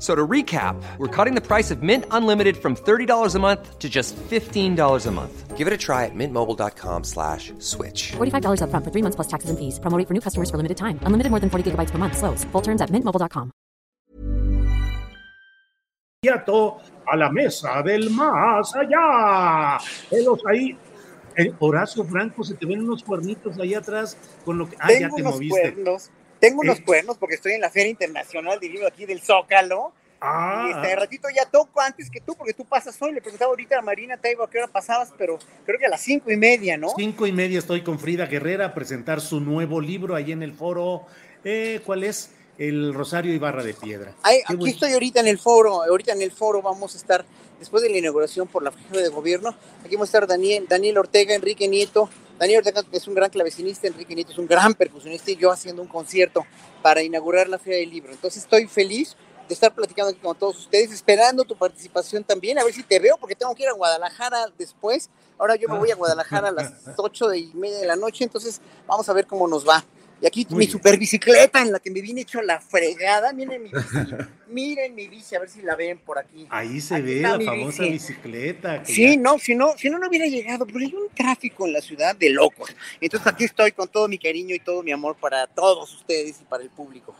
So to recap, we're cutting the price of Mint Unlimited from $30 a month to just $15 a month. Give it a try at mintmobile.com slash switch. $45 upfront for three months plus taxes and fees. Promoting for new customers for limited time. Unlimited more than 40 gigabytes per month. Slows. Full terms at mintmobile.com. a la mesa del más allá. Velos ahí. Eh, Horacio Franco, se te ven unos cuernitos ahí atrás con lo que. Ah, Tengo ya te unos moviste. cuernos. Tengo unos Eh. cuernos porque estoy en la Feria Internacional de Libro aquí del Zócalo. Ah, Y este de ratito ya toco antes que tú, porque tú pasas hoy. Le preguntaba ahorita a Marina Taibo a qué hora pasabas, pero creo que a las cinco y media, ¿no? Cinco y media estoy con Frida Guerrera a presentar su nuevo libro ahí en el foro. Eh, ¿Cuál es? El Rosario Ibarra de Piedra. Ay, aquí bueno. estoy ahorita en el foro. Ahorita en el foro vamos a estar, después de la inauguración por la jefe de gobierno, aquí vamos a estar Daniel, Daniel Ortega, Enrique Nieto. Daniel Ortega es un gran clavecinista, Enrique Nieto es un gran percusionista y yo haciendo un concierto para inaugurar la Feria del Libro. Entonces estoy feliz de estar platicando aquí con todos ustedes, esperando tu participación también, a ver si te veo, porque tengo que ir a Guadalajara después. Ahora yo me voy a Guadalajara a las ocho y media de la noche, entonces vamos a ver cómo nos va. Y aquí Muy mi super bicicleta en la que me vine hecho la fregada. Miren mi bici, miren mi bici, a ver si la ven por aquí. Ahí se Aquí ve la famosa bici. bicicleta. Sí, ya- no, si no, si no, no hubiera llegado, pero hay un tráfico en la ciudad de locos. Entonces aquí estoy con todo mi cariño y todo mi amor para todos ustedes y para el público.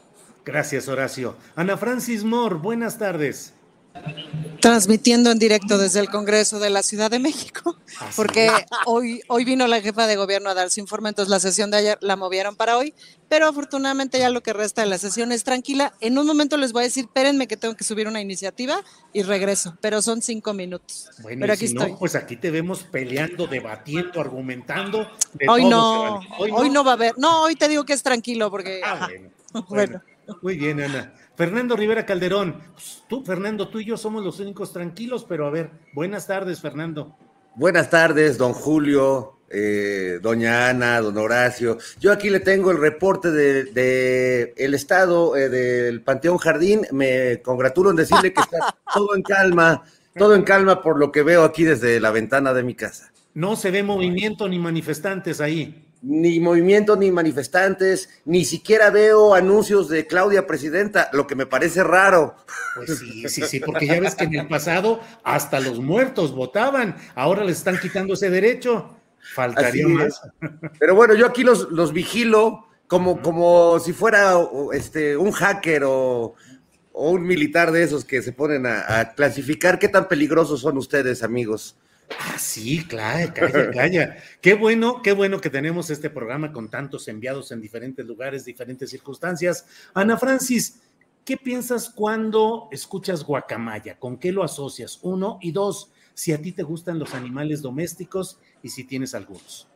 Gracias, Horacio. Ana Francis Moore, buenas tardes. Transmitiendo en directo desde el Congreso de la Ciudad de México, porque hoy, hoy vino la jefa de gobierno a dar su informe, entonces la sesión de ayer la movieron para hoy, pero afortunadamente ya lo que resta de la sesión es tranquila. En un momento les voy a decir, espérenme que tengo que subir una iniciativa y regreso, pero son cinco minutos. Bueno, pero y aquí si estoy. no, pues aquí te vemos peleando, debatiendo, argumentando. de Hoy todo no, hoy no va a haber, no, hoy te digo que es tranquilo porque... Ah, ajá. bueno. Bueno. Bueno, muy bien, Ana. Fernando Rivera Calderón, pues, tú, Fernando, tú y yo somos los únicos tranquilos, pero a ver, buenas tardes, Fernando. Buenas tardes, don Julio, eh, doña Ana, don Horacio. Yo aquí le tengo el reporte de, de el estado eh, del Panteón Jardín. Me congratulo en decirle que está todo en calma, todo en calma por lo que veo aquí desde la ventana de mi casa. No se ve movimiento ni manifestantes ahí. Ni movimiento, ni manifestantes, ni siquiera veo anuncios de Claudia Presidenta, lo que me parece raro. Pues sí, sí, sí, porque ya ves que en el pasado hasta los muertos votaban, ahora les están quitando ese derecho. Faltaría Así más. es. Pero bueno, yo aquí los, los vigilo como, como si fuera este, un hacker o, o un militar de esos que se ponen a, a clasificar qué tan peligrosos son ustedes, amigos. Ah, sí, claro, calla, calla. Qué bueno, qué bueno que tenemos este programa con tantos enviados en diferentes lugares, diferentes circunstancias. Ana Francis, ¿qué piensas cuando escuchas guacamaya? ¿Con qué lo asocias? Uno y dos, si a ti te gustan los animales domésticos y si tienes algunos.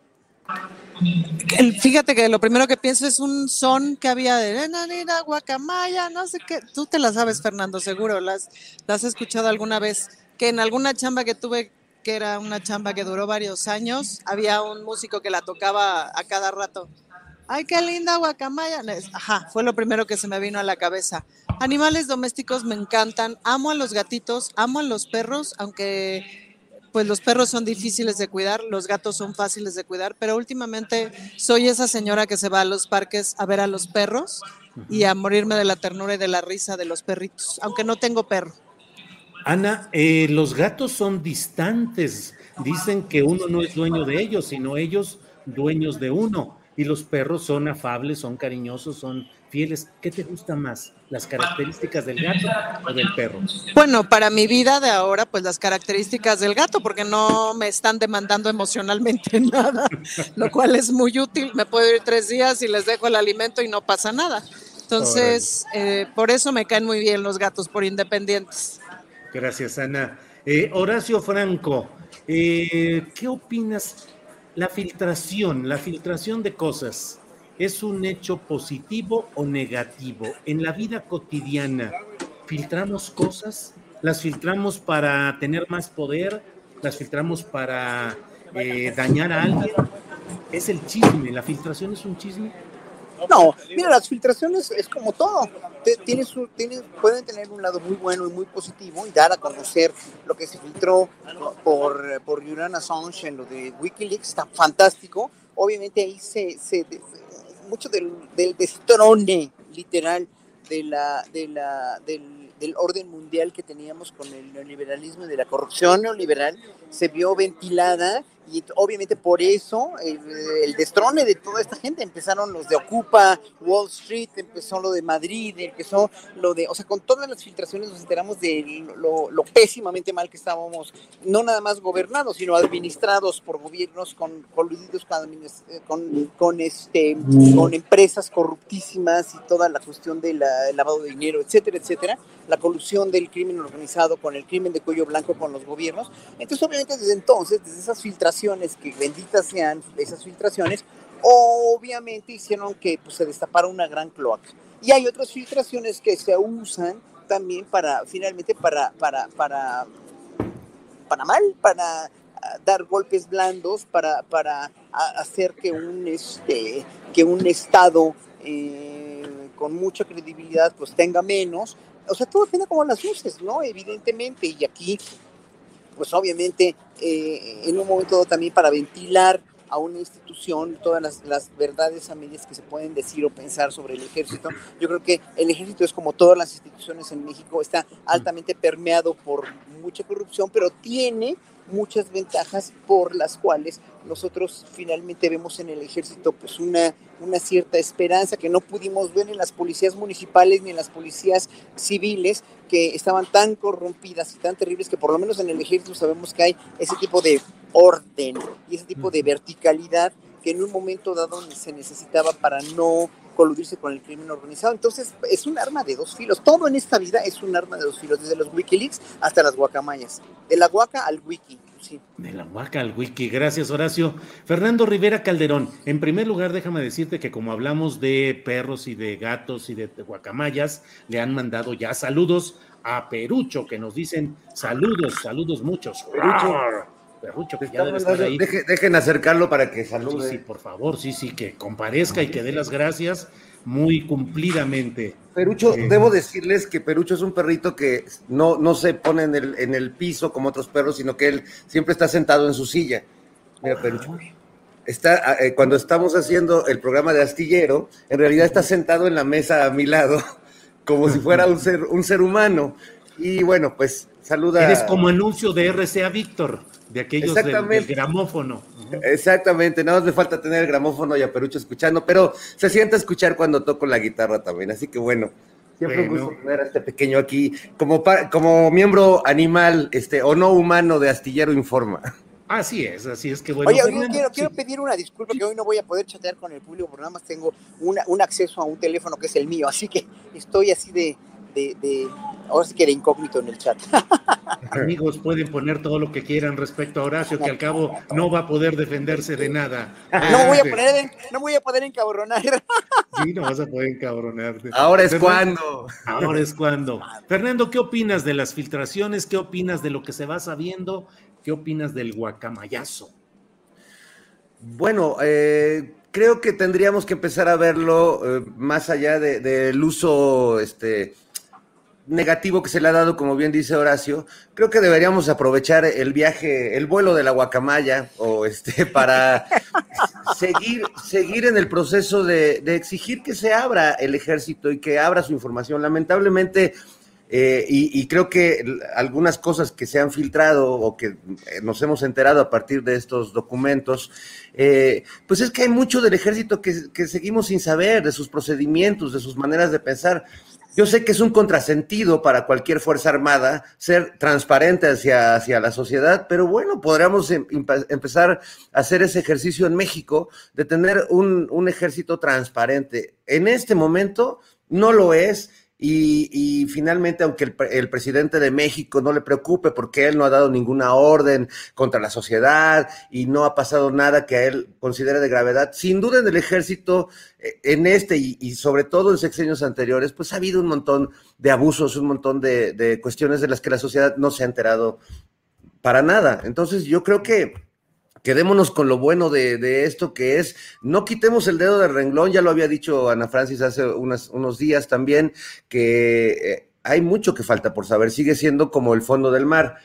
Fíjate que lo primero que pienso es un son que había de "Nena, nena, guacamaya, no sé qué. Tú te la sabes, Fernando, seguro. Las, las has escuchado alguna vez. Que en alguna chamba que tuve, que era una chamba que duró varios años, había un músico que la tocaba a cada rato. Ay, qué linda guacamaya. Ajá, fue lo primero que se me vino a la cabeza. Animales domésticos me encantan. Amo a los gatitos, amo a los perros, aunque pues los perros son difíciles de cuidar, los gatos son fáciles de cuidar, pero últimamente soy esa señora que se va a los parques a ver a los perros y a morirme de la ternura y de la risa de los perritos, aunque no tengo perro. Ana, eh, los gatos son distantes. Dicen que uno no es dueño de ellos, sino ellos dueños de uno. Y los perros son afables, son cariñosos, son fieles, ¿qué te gusta más? ¿Las características del gato o del perro? Bueno, para mi vida de ahora, pues las características del gato, porque no me están demandando emocionalmente nada, lo cual es muy útil. Me puedo ir tres días y les dejo el alimento y no pasa nada. Entonces, eh, por eso me caen muy bien los gatos, por independientes. Gracias, Ana. Eh, Horacio Franco, eh, ¿qué opinas? La filtración, la filtración de cosas, ¿es un hecho positivo o negativo? En la vida cotidiana, ¿filtramos cosas? ¿Las filtramos para tener más poder? ¿Las filtramos para dañar a alguien? ¿Es el chisme? ¿La filtración es un chisme? No, mira, las filtraciones es como todo. Tienes, tienes, pueden tener un lado muy bueno y muy positivo y dar a conocer lo que se filtró por, por Julian Assange en lo de Wikileaks, está fantástico. Obviamente ahí se, se mucho del, del destrone literal de la, de la, del, del, orden mundial que teníamos con el neoliberalismo y de la corrupción neoliberal se vio ventilada y obviamente por eso el, el, destrone de toda esta gente empezaron los de Ocupa, Wall Street, empezó lo de Madrid, empezó lo de, o sea, con todas las filtraciones nos enteramos de lo, pésimamente mal que estábamos, no nada más gobernados, sino administrados por gobiernos con, coludidos con, con, con, este, con empresas corruptísimas y toda la cuestión del lavado de dinero, etcétera, etcétera, la colusión del crimen organizado con el crimen de cuello blanco con los gobiernos. Entonces, obviamente, desde entonces, desde esas filtraciones, que benditas sean esas filtraciones, obviamente hicieron que pues, se destapara una gran cloaca. Y hay otras filtraciones que se usan también para, finalmente, para, para, para, para mal, para ah, dar golpes blandos, para, para hacer que un, este, que un Estado eh, con mucha credibilidad pues tenga menos. O sea, todo depende como las luces, ¿no? Evidentemente, y aquí pues obviamente eh, en un momento también para ventilar a una institución todas las, verdades a medias que se pueden decir o pensar sobre el ejército. Yo creo que el ejército es como todas las instituciones en México, está altamente permeado por mucha corrupción, pero tiene muchas ventajas por las cuales nosotros finalmente vemos en el ejército pues una, una cierta esperanza que no pudimos ver en las policías municipales ni en las policías civiles que estaban tan corrompidas y tan terribles que por lo menos en el ejército sabemos que hay ese tipo de orden y ese tipo de verticalidad que en un momento dado se necesitaba para no coludirse con el crimen organizado. Entonces, es un arma de dos filos. Todo en esta vida es un arma de dos filos, desde los Wikileaks hasta las guacamayas. De la guaca al wiki. Sí. De la guaca al wiki. Gracias, Horacio. Fernando Rivera Calderón. En primer lugar, déjame decirte que como hablamos de perros y de gatos y de guacamayas, le han mandado ya saludos a Perucho, que nos dicen saludos, saludos muchos. Perucho. Perrucho, que ya debe estar ahí. Deje, dejen acercarlo para que salude. Sí, sí, por favor, sí, sí, que comparezca y que dé las gracias muy cumplidamente. Perucho, eh, debo decirles que Perucho es un perrito que no, no se pone en el, en el piso como otros perros, sino que él siempre está sentado en su silla. Mira, Perucho. Está, eh, cuando estamos haciendo el programa de Astillero, en realidad está sentado en la mesa a mi lado, como si fuera un ser, un ser humano. Y bueno, pues saluda. Eres como anuncio de RCA Víctor de aquellos del, del, gramófono. Exactamente, nada más me falta tener el gramófono y a Perucho escuchando, pero se siente escuchar cuando toco la guitarra también, así que bueno, siempre bueno. un gusto tener a este pequeño aquí como, como miembro animal este, o no humano de Astillero Informa. Así es, así es que bueno. Oye, yo quiero, quiero, pedir una disculpa que hoy no voy a poder chatear con el público porque nada más tengo una, un acceso a un teléfono que es el mío, así que estoy así de, de, de ahora sí que era incógnito en el chat. Amigos, pueden poner todo lo que quieran respecto a Horacio, que al cabo no va a poder defenderse de nada. No voy a poner, no voy a poder encabronar. Sí, no vas a poder encabronarte. Ahora es Fernando, cuando. Ahora es cuando. Fernando, ¿qué opinas de las filtraciones? ¿Qué opinas de lo que se va sabiendo? ¿Qué opinas del guacamayazo? Bueno, eh, creo que tendríamos que empezar a verlo eh, más allá del de, de uso este, negativo que se le ha dado, como bien dice Horacio, creo que deberíamos aprovechar el viaje, el vuelo de la guacamaya, o este, para seguir, seguir en el proceso de, exigir que se abra el ejército y que abra su información. Lamentablemente, eh, y, creo que algunas cosas que se han filtrado o que nos hemos enterado a partir de estos documentos, eh, pues es que hay mucho del ejército que, seguimos sin saber, de sus procedimientos, de sus maneras de pensar. Yo sé que es un contrasentido para cualquier Fuerza Armada ser transparente hacia, hacia la sociedad, pero bueno, podríamos em, empezar a hacer ese ejercicio en México de tener un, un ejército transparente. En este momento no lo es y, finalmente, aunque el, presidente de México no le preocupe porque él no ha dado ninguna orden contra la sociedad y no ha pasado nada que a él considere de gravedad, sin duda en el ejército, eh, en este y, sobre todo en sexenios anteriores, pues ha habido un montón de abusos, un montón de cuestiones de las que la sociedad no se ha enterado para nada. Entonces yo creo que quedémonos con lo bueno de, esto que es, no quitemos el dedo del renglón, ya lo había dicho Ana Francis hace unos días también, que eh, hay mucho que falta por saber, sigue siendo como el fondo del mar.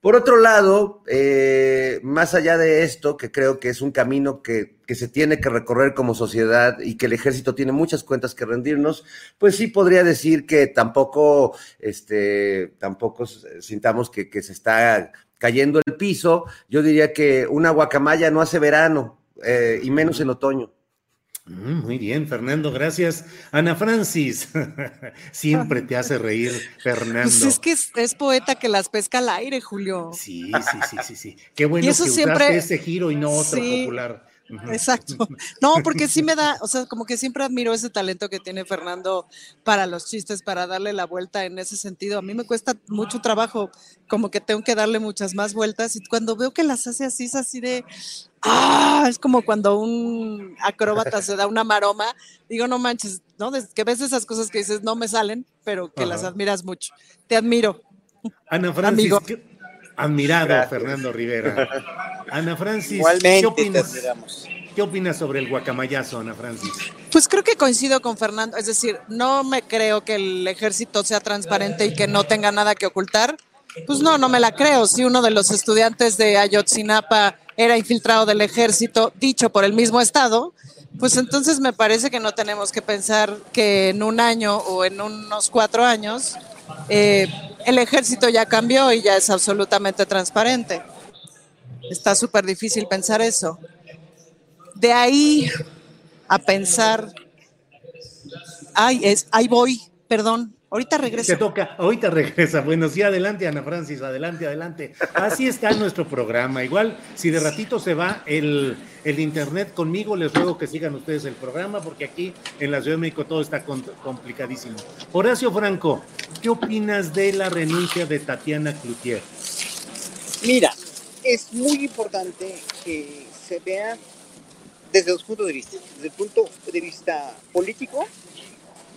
Por otro lado, eh, más allá de esto, que creo que es un camino que, que, se tiene que recorrer como sociedad y que el ejército tiene muchas cuentas que rendirnos, pues sí podría decir que tampoco, este, tampoco sintamos que, que se está cayendo el piso, yo diría que una guacamaya no hace verano, eh, y menos en otoño. Mm, muy bien, Fernando, gracias. Ana Francis, siempre te hace reír, Fernando. Pues es que es, poeta que las pesca al aire, Julio. Sí, sí, sí, sí, sí. Qué bueno que usaste ese giro y no otro popular. Exacto. No, porque sí me da, o sea, como que siempre admiro ese talento que tiene Fernando para los chistes, para darle la vuelta en ese sentido. A mí me cuesta mucho trabajo, como que tengo que darle muchas más vueltas y cuando veo que las hace así, es así de, ah, es como cuando un acróbata se da una maroma, digo, no manches, ¿no? Que ves esas cosas que dices, no me salen, pero que las admiras mucho. Te admiro. Ana Francis, Admirado, Fernando Rivera. Ana Francis, ¿qué opinas? ¿Qué opinas sobre el guacamayazo, Ana Francis? Pues creo que coincido con Fernando, es decir, no me creo que el ejército sea transparente y que no tenga nada que ocultar. Pues no, no me la creo. Si uno de los estudiantes de Ayotzinapa era infiltrado del ejército, dicho por el mismo Estado, pues entonces me parece que no tenemos que pensar que en un año o en unos cuatro años eh, el ejército ya cambió y ya es absolutamente transparente. Está súper difícil pensar eso. De ahí a pensar, ay, es, ahí voy, perdón, Ahorita regresa. Te toca, ahorita regresa. Bueno, sí, adelante, Ana Francis, adelante, adelante. Así está nuestro programa. Igual, si de ratito se va el, internet conmigo, les ruego que sigan ustedes el programa, porque aquí en la Ciudad de México todo está complicadísimo. Horacio Franco, ¿qué opinas de la renuncia de Tatiana Cloutier? Mira, es muy importante que se vea desde dos puntos de vista. Desde el punto de vista político,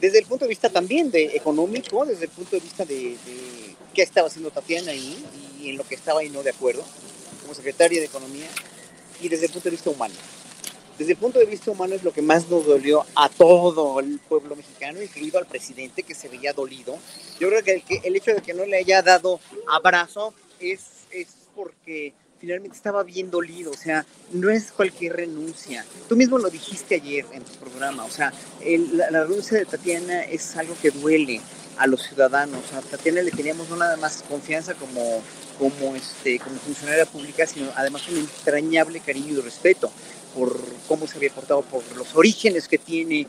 desde el punto de vista también de económico, desde el punto de vista de, qué estaba haciendo Tatiana ahí y en lo que estaba ahí no de acuerdo, como secretaria de Economía, y desde el punto de vista humano. Desde el punto de vista humano es lo que más nos dolió a todo el pueblo mexicano, incluido al presidente que se veía dolido. Yo creo que el, hecho de que no le haya dado abrazo es porque finalmente estaba bien dolido, o sea, no es cualquier renuncia. Tú mismo lo dijiste ayer en tu programa, o sea, la, renuncia de Tatiana es algo que duele a los ciudadanos. A Tatiana le teníamos no nada más confianza como, como, este, como funcionaria pública, sino además un entrañable cariño y respeto por cómo se había portado, por los orígenes que tiene,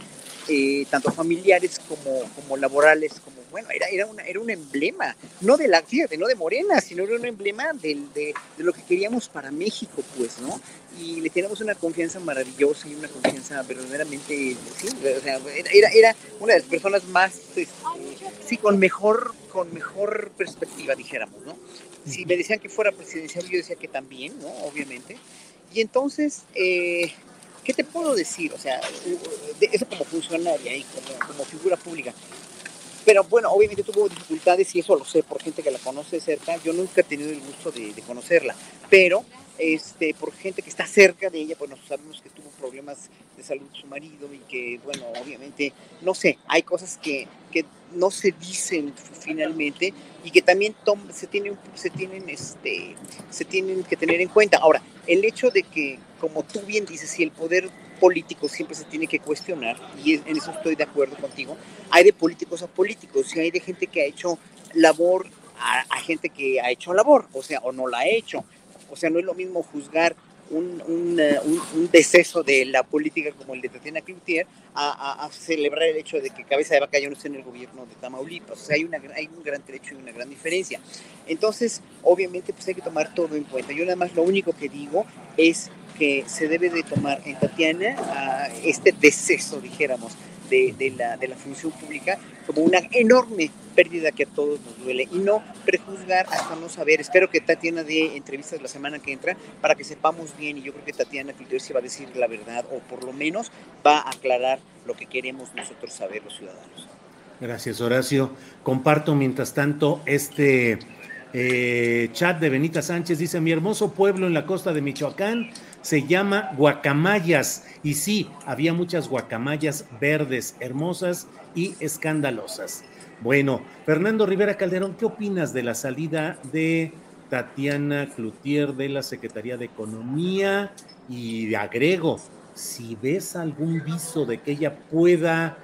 eh, tanto familiares como, como laborales, como bueno, era, era, una, era un emblema, no de la, fíjate, no de Morena, sino era un emblema de, de, lo que queríamos para México, pues, ¿no? Y le teníamos una confianza maravillosa y una confianza verdaderamente, sí, era, era una de las personas más, este, sí, con mejor, con mejor perspectiva, dijéramos, ¿no? Si me decían que fuera presidencial, yo decía que también, ¿no? Obviamente. Y entonces, eh, ¿qué te puedo decir? O sea, eso como funcionaria y como, figura pública. Pero bueno, obviamente tuvo dificultades y eso lo sé por gente que la conoce cerca. Yo nunca he tenido el gusto de, conocerla, pero este, por gente que está cerca de ella, pues sabemos que tuvo problemas de salud su marido y que, bueno, obviamente, no sé, hay cosas que, que no se dicen finalmente y que también se, tienen, se, tienen, este, se tienen que tener en cuenta. Ahora, el hecho de que, como tú bien dices, si el poder político siempre se tiene que cuestionar, y en eso estoy de acuerdo contigo, hay de políticos a políticos, y hay de gente que ha hecho labor a, gente que ha hecho labor, o sea, o no la ha hecho. O sea, no es lo mismo juzgar un, un, eh, un, deceso de la política como el de Tatiana Cloutier a, celebrar el hecho de que Cabeza de Vaca ya no esté en el gobierno de Tamaulipas. O sea, hay, una, hay un gran trecho y una gran diferencia. Entonces, obviamente, pues hay que tomar todo en cuenta. Yo nada más lo único que digo es que se debe de tomar en Tatiana ah, este deceso, dijéramos, de, la, de la función pública como una enorme pérdida que a todos nos duele y no prejuzgar hasta no saber. Espero que Tatiana dé entrevistas la semana que entra para que sepamos bien y yo creo que Tatiana se va a decir la verdad o por lo menos va a aclarar lo que queremos nosotros saber los ciudadanos. Gracias Horacio. Comparto mientras tanto este eh, chat de Benita Sánchez. Dice, mi hermoso pueblo en la costa de Michoacán se llama Guacamayas. Y sí, había muchas guacamayas verdes, hermosas y escandalosas. Bueno, Fernando Rivera Calderón, ¿qué opinas de la salida de Tatiana Cloutier de la Secretaría de Economía? Y agrego, si ves algún viso de que ella pueda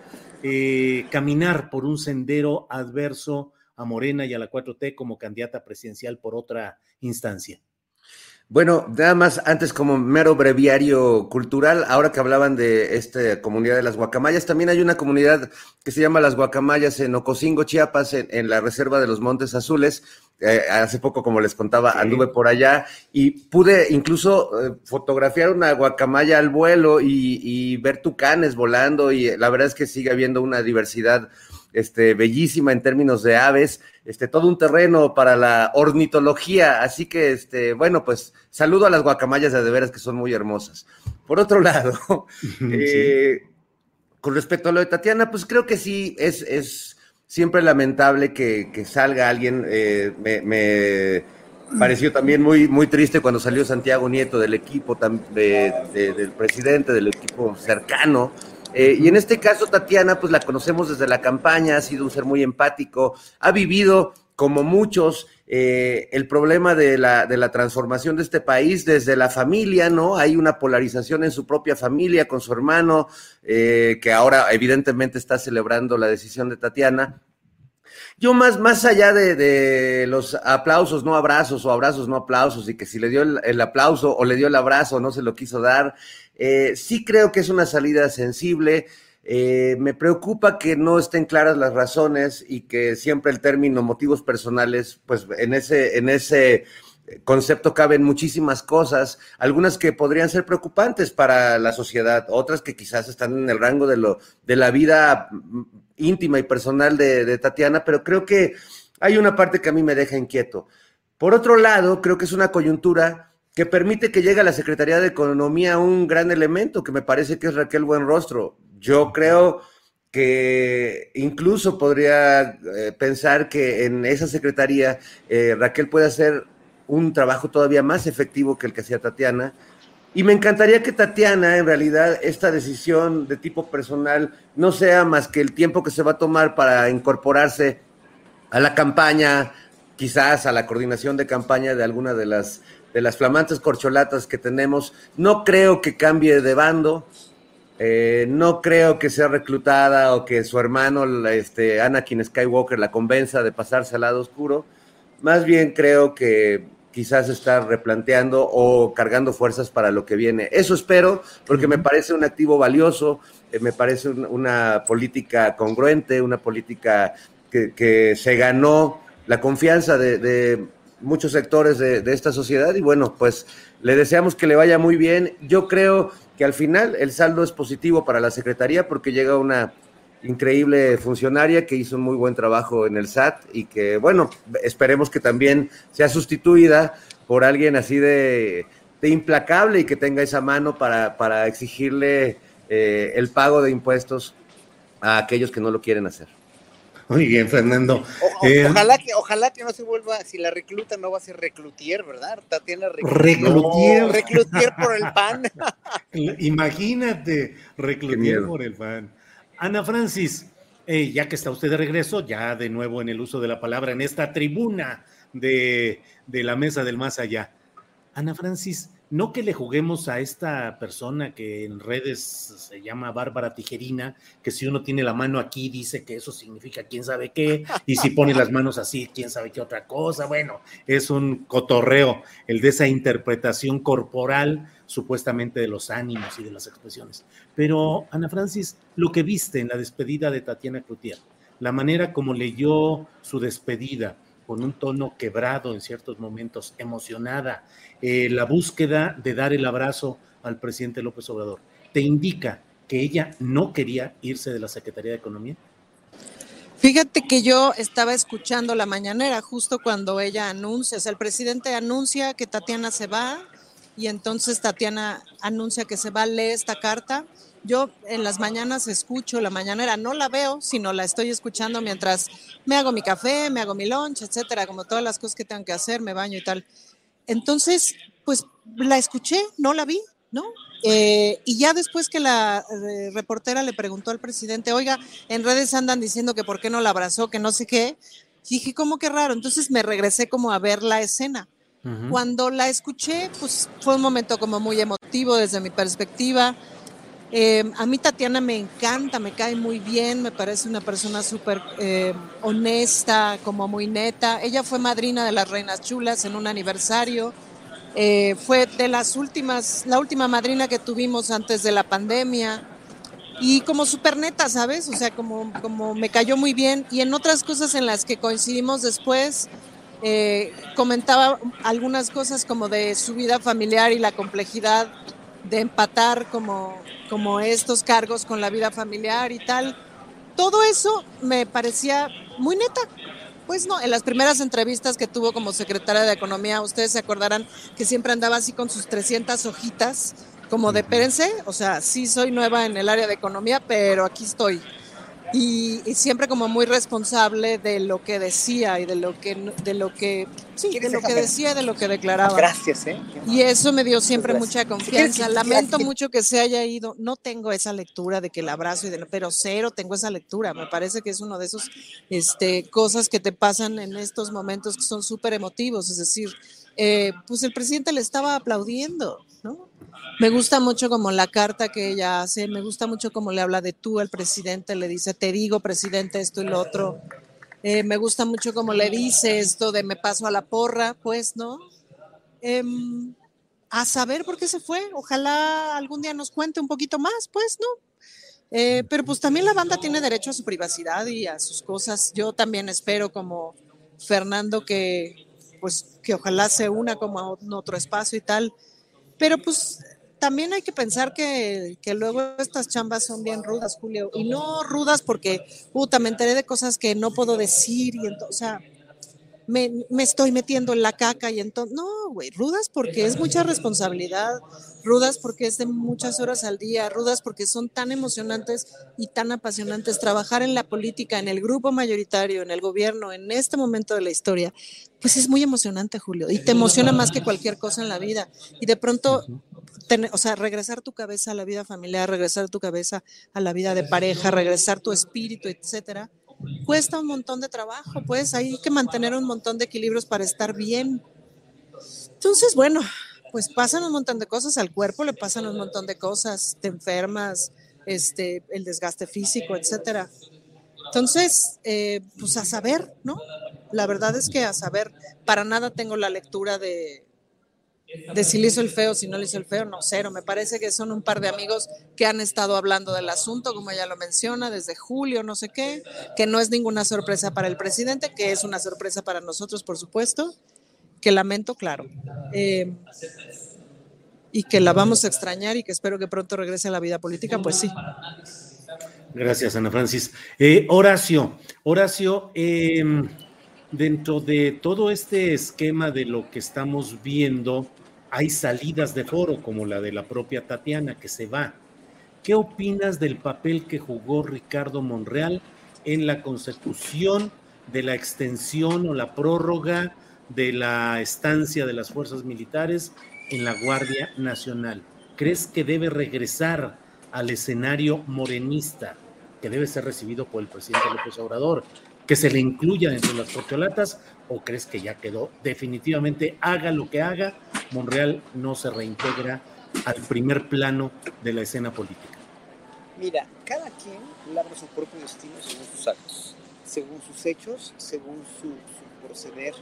eh, caminar por un sendero adverso a Morena y a la 4T como candidata presidencial por otra instancia. Bueno, nada más antes como mero breviario cultural, ahora que hablaban de esta comunidad de las guacamayas, también hay una comunidad que se llama las guacamayas en Ocosingo, Chiapas, en, la reserva de los Montes Azules. Eh, hace poco, como les contaba, anduve por allá y pude incluso eh, fotografiar una guacamaya al vuelo y, y ver tucanes volando y la verdad es que sigue habiendo una diversidad este, bellísima en términos de aves, este, todo un terreno para la ornitología. Así que, este, bueno, pues saludo a las guacamayas de, de veras que son muy hermosas. Por otro lado, eh, con respecto a lo de Tatiana, pues creo que sí, es, es siempre lamentable que, salga alguien. Eh, me, pareció también muy, muy triste cuando salió Santiago Nieto del equipo del presidente, del equipo cercano eh, y en este caso, Tatiana, pues la conocemos desde la campaña, ha sido un ser muy empático, ha vivido, como muchos, eh, el problema de la, de la transformación de este país desde la familia, ¿no? Hay una polarización en su propia familia con su hermano, eh, que ahora evidentemente está celebrando la decisión de Tatiana. Yo más, más allá de, los aplausos, no abrazos, o abrazos, no aplausos, y que si le dio el, aplauso o le dio el abrazo, no se lo quiso dar, eh, sí creo que es una salida sensible. Eh, me preocupa que no estén claras las razones y que siempre el término motivos personales, pues en ese, en ese concepto caben muchísimas cosas, algunas que podrían ser preocupantes para la sociedad, otras que quizás están en el rango de, lo, de la vida íntima y personal de, Tatiana, pero creo que hay una parte que a mí me deja inquieto. Por otro lado, creo que es una coyuntura que permite que llegue a la Secretaría de Economía un gran elemento que me parece que es Raquel Buenrostro. Yo creo que incluso podría eh, pensar que en esa secretaría eh, Raquel puede hacer un trabajo todavía más efectivo que el que hacía Tatiana. Y me encantaría que Tatiana, en realidad, esta decisión de tipo personal no sea más que el tiempo que se va a tomar para incorporarse a la campaña, quizás a la coordinación de campaña de alguna de las, de las flamantes corcholatas que tenemos. No creo que cambie de bando, eh, no creo que sea reclutada o que su hermano, este, Anakin Skywalker, la convenza de pasarse al lado oscuro. Más bien creo que quizás está replanteando o cargando fuerzas para lo que viene. Eso espero, porque me parece un activo valioso, eh, me parece una política congruente, una política que, se ganó la confianza de, muchos sectores de, esta sociedad y bueno, pues le deseamos que le vaya muy bien. Yo creo que al final el saldo es positivo para la Secretaría porque llega una increíble funcionaria que hizo un muy buen trabajo en el SAT y que, bueno, esperemos que también sea sustituida por alguien así de, implacable y que tenga esa mano para, exigirle eh, el pago de impuestos a aquellos que no lo quieren hacer. Muy bien, Fernando. Eh, ojalá, que, ojalá que no se vuelva, si la recluta no va a ser reclutier, ¿verdad? Tatiana reclutier. Reclutier, por el pan. Imagínate, reclutier por el pan. Ana Francis, eh, ya que está usted de regreso, ya de nuevo en el uso de la palabra, en esta tribuna de, la mesa del más allá. Ana Francis, no que le juguemos a esta persona que en redes se llama Bárbara Tijerina, que si uno tiene la mano aquí dice que eso significa quién sabe qué, y si pone las manos así, quién sabe qué otra cosa. Bueno, es un cotorreo el de esa interpretación corporal supuestamente de los ánimos y de las expresiones. Pero, Ana Francis, lo que viste en la despedida de Tatiana Cloutier, la manera como leyó su despedida, con un tono quebrado en ciertos momentos, emocionada, eh, la búsqueda de dar el abrazo al presidente López Obrador, ¿te indica que ella no quería irse de la Secretaría de Economía? Fíjate que yo estaba escuchando la mañanera justo cuando ella anuncia, o sea, el presidente anuncia que Tatiana se va y entonces Tatiana anuncia que se va, lee esta carta yo en las mañanas escucho la mañanera, no la veo, sino la estoy escuchando mientras me hago mi café, me hago mi lunch, etcétera, como todas las cosas que tengo que hacer, me baño y tal. Entonces, pues la escuché, no la vi, ¿no? Eh, y ya después que la eh, reportera le preguntó al presidente, oiga, en redes andan diciendo que por qué no la abrazó, que no sé qué, dije, ¿cómo que raro? Entonces me regresé como a ver la escena. Cuando la escuché, pues fue un momento como muy emotivo desde mi perspectiva Em, a mí Tatiana me encanta, me cae muy bien, me parece una persona súper em, honesta, como muy neta. Ella fue madrina de las Reinas Chulas en un aniversario. Eh, fue de las últimas, la última madrina que tuvimos antes de la pandemia. Y como súper neta, ¿sabes? O sea, como, como me cayó muy bien. Y en otras cosas en las que coincidimos después, eh, comentaba algunas cosas como de su vida familiar y la complejidad de empatar como como estos cargos con la vida familiar y tal. Todo eso me parecía muy neta. Pues no, en las primeras entrevistas que tuvo como secretaria de Economía, ustedes se acordarán que siempre andaba así con sus 300 hojitas, como de pérense, o sea, sí soy nueva en el área de economía, pero aquí estoy y, siempre como muy responsable de lo que decía y de lo que de lo que sí, de lo que decía de lo que declaraba. Gracias ¿eh? y eso me dio siempre mucha confianza. lamento mucho que se haya ido. No tengo esa lectura de que el abrazo y de pero cero tengo esa lectura. Me parece que es uno de esos este cosas que te pasan en estos momentos que son súper emotivos. Es decir eh, pues el presidente le estaba aplaudiendo no me gusta mucho como la carta que ella hace, me gusta mucho como le habla de tú al presidente, le dice, te digo, presidente, esto y lo otro. Eh, me gusta mucho como le dice esto de me paso a la porra, pues, ¿no? Em, a saber por qué se fue. Ojalá algún día nos cuente un poquito más, pues, ¿no? Eh, pero pues también la banda tiene derecho a su privacidad y a sus cosas. Yo también espero como Fernando que, pues, que ojalá se una como a otro espacio y tal. Pero pues también hay que pensar que, luego estas chambas son bien rudas, Julio, y no rudas porque, puta, me enteré de cosas que no puedo decir y entonces, o sea, me, estoy metiendo en la caca y entonces, no, güey, rudas porque es mucha responsabilidad, rudas porque es de muchas horas al día, rudas porque son tan emocionantes y tan apasionantes. Trabajar en la política, en el grupo mayoritario, en el gobierno, en este momento de la historia, pues es muy emocionante, Julio, y te emociona más que cualquier cosa en la vida. Y de pronto o sea, regresar tu cabeza a la vida familiar, regresar tu cabeza a la vida de pareja, regresar tu espíritu, etcétera, cuesta un montón de trabajo, pues hay que mantener un montón de equilibrios para estar bien. Entonces, bueno, pues pasan un montón de cosas, al cuerpo le pasan un montón de cosas, te enfermas, este, el desgaste físico, etcétera. Entonces, eh, pues a saber, ¿no? La verdad es que a saber, para nada tengo la lectura de, de si le hizo el feo, si no le hizo el feo, no, cero. Me parece que son un par de amigos que han estado hablando del asunto, como ella lo menciona, desde julio, no sé qué, que no es ninguna sorpresa para el presidente, que es una sorpresa para nosotros, por supuesto, que lamento, claro. Eh, y que la vamos a extrañar y que espero que pronto regrese a la vida política, pues sí. Gracias, Ana Francis. Eh, Horacio, Horacio, em, dentro de todo este esquema de lo que estamos viendo, hay salidas de foro, como la de la propia Tatiana, que se va. ¿Qué opinas del papel que jugó Ricardo Monreal en la consecución de la extensión o la prórroga de la estancia de las fuerzas militares en la Guardia Nacional? ¿Crees que debe regresar al escenario morenista que debe ser recibido por el presidente López Obrador? ¿Que se le incluya dentro de las porcholatas o crees que ya quedó definitivamente, haga lo que haga, Monreal no se reintegra al primer plano de la escena política? Mira, cada quien labra su propio destino según sus actos, según sus hechos, según su, proceder.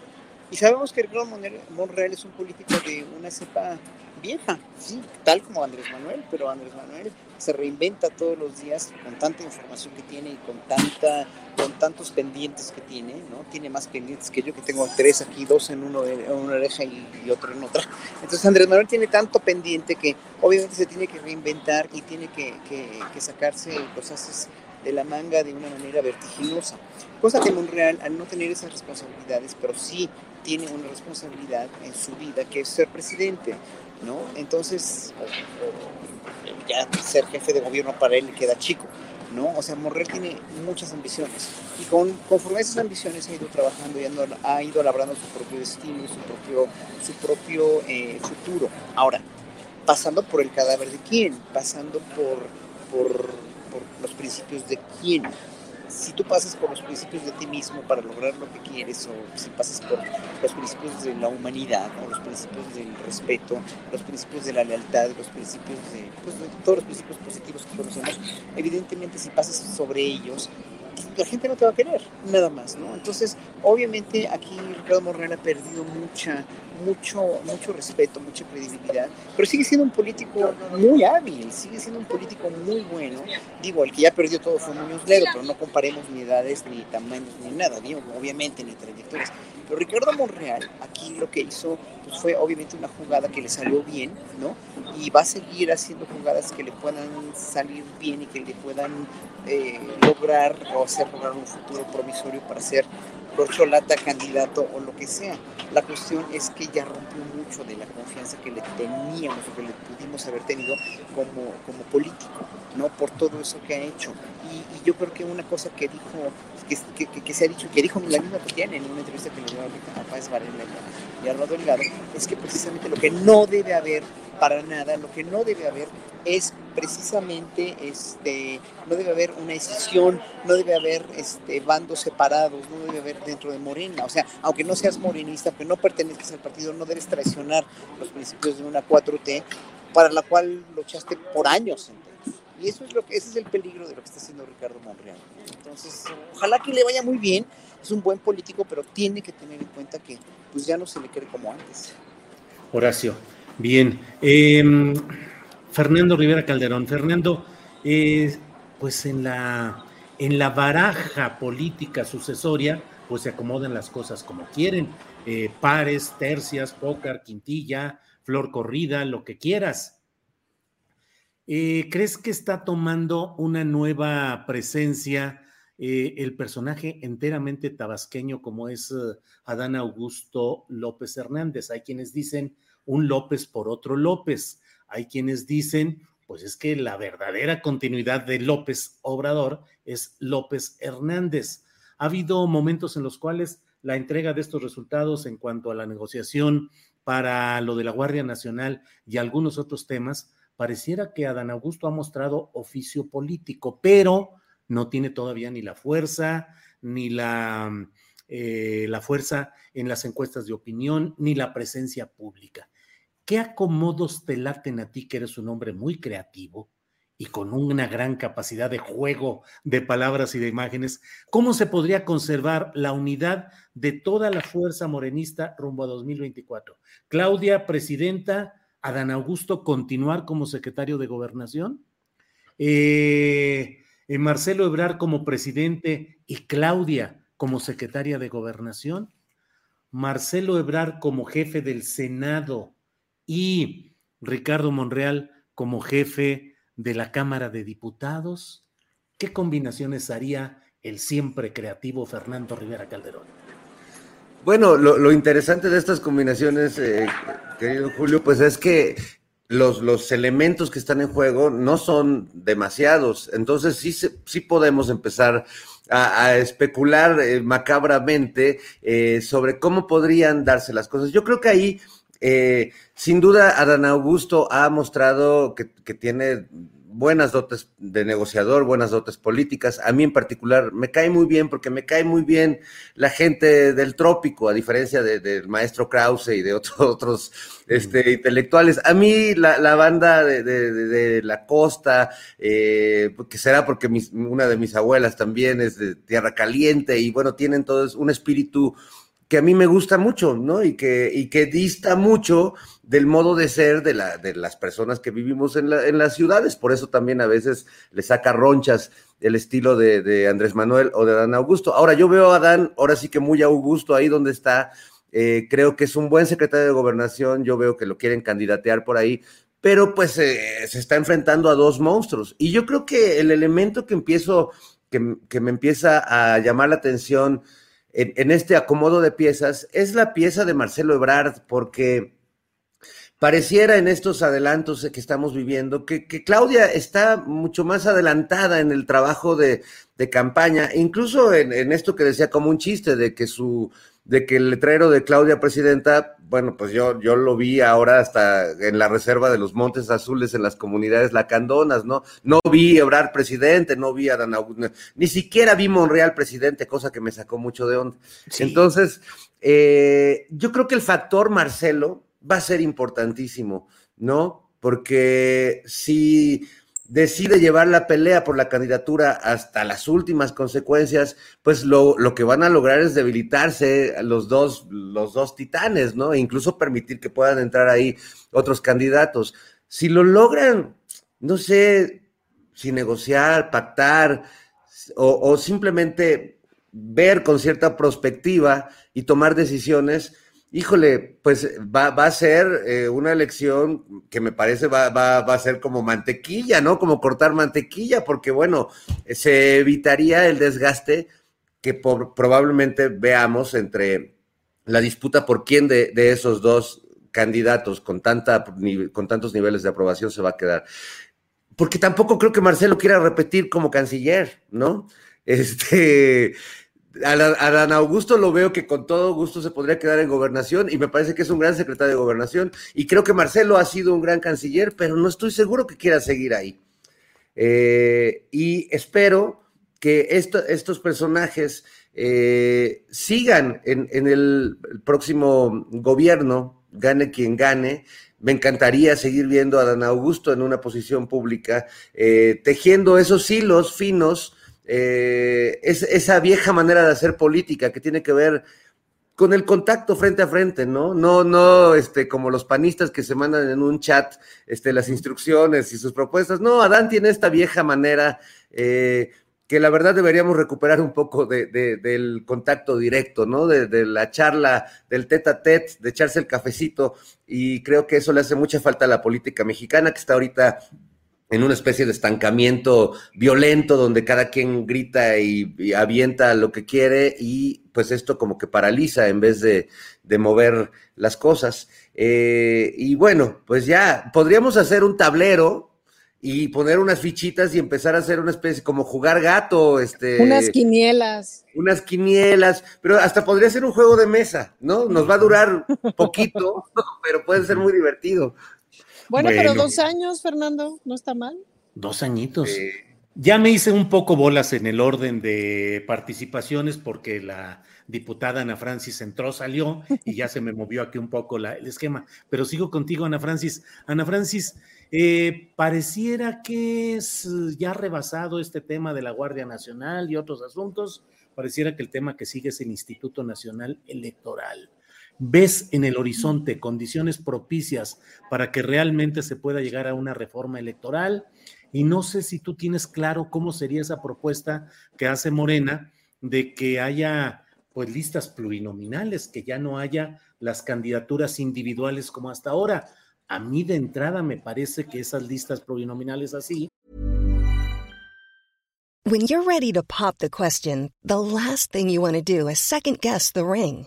Y sabemos que Ricardo Monreal es un político de una cepa vieja, sí, tal como Andrés Manuel, pero Andrés Manuel se reinventa todos los días con tanta información que tiene y con tanta con tantos pendientes que tiene, ¿no? Tiene más pendientes que yo, que tengo tres aquí, dos en, uno, en una oreja y, otro en otra. Entonces Andrés Manuel tiene tanto pendiente que obviamente se tiene que reinventar y tiene que, que, que sacarse cosas de la manga de una manera vertiginosa. Cosa que Monreal, al no tener esas responsabilidades, pero sí tiene una responsabilidad en su vida, que es ser presidente, ¿no? Entonces, ya ser jefe de gobierno para él queda chico, ¿no? O sea, Morrell tiene muchas ambiciones y con, conforme a esas ambiciones ha ido trabajando y ha ido labrando su propio destino, su propio, su propio eh, futuro. Ahora, pasando por el cadáver de quién, pasando por, por, por los principios de quién, si tú pasas por los principios de ti mismo para lograr lo que quieres, o si pasas por los principios de la humanidad, o los principios del respeto, los principios de la lealtad, los principios de, pues, todos los principios positivos que conocemos, evidentemente si pasas sobre ellos, la gente no te va a querer, nada más, ¿no? Entonces, obviamente aquí Ricardo Morrell ha perdido mucha, mucho, mucho respeto, mucha credibilidad, pero sigue siendo un político muy hábil, sigue siendo un político muy bueno. Digo, el que ya perdió todo fue Muñoz Ledo, pero no comparemos ni edades, ni tamaños, ni nada, digo, obviamente, ni trayectorias. Pero Ricardo Monreal aquí lo que hizo pues, fue obviamente una jugada que le salió bien, ¿no? Y va a seguir haciendo jugadas que le puedan salir bien y que le puedan eh, lograr o hacer lograr un futuro promisorio para ser corcholata, candidato o lo que sea. La cuestión es que ya rompió mucho de la confianza que le teníamos o que le pudimos haber tenido como, como político, ¿no? Por todo eso que ha hecho. Y, yo creo que una cosa que dijo, que, se ha dicho, que dijo la misma tiene en una entrevista que le dio a Páez Varela y a Arnaldo Delgado, es que precisamente lo que no debe haber para nada, lo que no debe haber es precisamente, este, no debe haber una decisión, no debe haber este, bandos separados, no debe haber dentro de Morena. O sea, aunque no seas morenista, que no pertenezcas al partido, no debes traicionar los principios de una 4T para la cual luchaste por años. Y eso es lo que, ese es el peligro de lo que está haciendo Ricardo Monreal. Entonces, ojalá que le vaya muy bien. Es un buen político, pero tiene que tener en cuenta que pues ya no se le quiere como antes. Horacio, bien. Eh, Fernando Rivera Calderón. Fernando, eh, pues en la, en la baraja política sucesoria, pues se acomodan las cosas como quieren. Eh, pares, tercias, pócar, quintilla, flor corrida, lo que quieras. Eh, ¿Crees que está tomando una nueva presencia el personaje enteramente tabasqueño como es Adán Augusto López Hernández? Hay quienes dicen un López por otro López. Hay quienes dicen, pues es que la verdadera continuidad de López Obrador es López Hernández. Ha habido momentos en los cuales la entrega de estos resultados en cuanto a la negociación para lo de la Guardia Nacional y algunos otros temas, pareciera que Adán Augusto ha mostrado oficio político, pero no tiene todavía ni la fuerza, ni la, eh, la fuerza en las encuestas de opinión, ni la presencia pública. ¿Qué acomodos te laten a ti, que eres un hombre muy creativo y con una gran capacidad de juego de palabras y de imágenes? ¿Cómo se podría conservar la unidad de toda la fuerza morenista rumbo a 2024? Claudia, presidenta, Adán Augusto, continuar como secretario de gobernación. Eh, eh, Marcelo Ebrar como presidente y Claudia como secretaria de gobernación. Marcelo Ebrar como jefe del Senado y Ricardo Monreal como jefe de la Cámara de Diputados. ¿Qué combinaciones haría el siempre creativo Fernando Rivera Calderón? Bueno, lo, interesante de estas combinaciones, eh, querido Julio, pues es que los, los, elementos que están en juego no son demasiados. Entonces sí, sí podemos empezar a, especular eh, macabramente eh, sobre cómo podrían darse las cosas. Yo creo que ahí eh, sin duda, Adán Augusto ha mostrado que, tiene buenas dotes de negociador, buenas dotes políticas. A mí en particular me cae muy bien porque me cae muy bien la gente del trópico, a diferencia del maestro Krause y de otros, otros este, intelectuales. A mí la, banda de, la costa, eh, que será porque una de mis abuelas también es de Tierra Caliente y bueno, tienen todos un espíritu que a mí me gusta mucho, ¿no? Y que, y que dista mucho del modo de ser de, la, de las personas que vivimos en, la, en, las ciudades. Por eso también a veces le saca ronchas el estilo de, de, Andrés Manuel o de Adán Augusto. Ahora yo veo a Adán, ahora sí que muy Augusto, ahí donde está. Eh, creo que es un buen secretario de gobernación. Yo veo que lo quieren candidatear por ahí. Pero pues eh, se está enfrentando a dos monstruos. Y yo creo que el elemento que empiezo, que, que me empieza a llamar la atención en, este acomodo de piezas es la pieza de Marcelo Ebrard, porque pareciera en estos adelantos que estamos viviendo que, Claudia está mucho más adelantada en el trabajo de, campaña, incluso en, en, esto que decía como un chiste de que su de que el letrero de Claudia Presidenta, bueno, pues yo, yo lo vi ahora hasta en la reserva de los Montes Azules en las comunidades lacandonas, ¿no? No vi Ebrar presidente, no vi a Dan ni siquiera vi Monreal presidente, cosa que me sacó mucho de onda. Entonces, eh, yo creo que el factor Marcelo va a ser importantísimo, ¿no? Porque si decide llevar la pelea por la candidatura hasta las últimas consecuencias, pues lo, lo, que van a lograr es debilitarse los dos, los dos titanes, ¿no? E incluso permitir que puedan entrar ahí otros candidatos. Si lo logran, no sé, si negociar, pactar o, o simplemente ver con cierta perspectiva y tomar decisiones, híjole, pues va, a ser eh, una elección que me parece va, a ser como mantequilla, ¿no? Como cortar mantequilla, porque bueno, se evitaría el desgaste que probablemente veamos entre la disputa por quién de, esos dos candidatos con, tanta, con tantos niveles de aprobación se va a quedar. Porque tampoco creo que Marcelo quiera repetir como canciller, ¿no? Este, a, Dan Augusto lo veo que con todo gusto se podría quedar en gobernación y me parece que es un gran secretario de gobernación y creo que Marcelo ha sido un gran canciller, pero no estoy seguro que quiera seguir ahí. Eh, y espero que estos personajes eh, sigan en, el, próximo gobierno, gane quien gane. Me encantaría seguir viendo a Dan Augusto en una posición pública, eh, tejiendo esos hilos finos eh, es esa vieja manera de hacer política que tiene que ver con el contacto frente a frente, ¿no? No, no, este, como los panistas que se mandan en un chat, este, las instrucciones y sus propuestas. No, Adán tiene esta vieja manera eh, que la verdad deberíamos recuperar un poco de, del contacto directo, ¿no? De, la charla, del tete a tete, de echarse el cafecito, y creo que eso le hace mucha falta a la política mexicana, que está ahorita en una especie de estancamiento violento donde cada quien grita y, avienta lo que quiere y pues esto como que paraliza en vez de, mover las cosas. Eh, y bueno, pues ya podríamos hacer un tablero y poner unas fichitas y empezar a hacer una especie como jugar gato, este unas quinielas. Unas quinielas, pero hasta podría ser un juego de mesa, ¿no? Nos va a durar poquito, pero puede ser muy divertido. Bueno, pero dos años, Fernando, no está mal. Dos añitos. ya me hice un poco bolas en el orden de participaciones porque la diputada Ana Francis entró, salió y ya se me movió aquí un poco el esquema. Pero sigo contigo, Ana Francis. Ana Francis, eh, pareciera que es ya rebasado este tema de la Guardia Nacional y otros asuntos. Pareciera que el tema que sigue es el Instituto Nacional Electoral. ¿Ves en el horizonte condiciones propicias para que realmente se pueda llegar a una reforma electoral? Y no sé si tú tienes claro cómo sería esa propuesta que hace Morena de que haya pues listas plurinominales, que ya no haya las candidaturas individuales como hasta ahora. A mí de entrada me parece que esas listas plurinominales así. When you're ready to pop the question, the last thing you want to do is second guess the ring.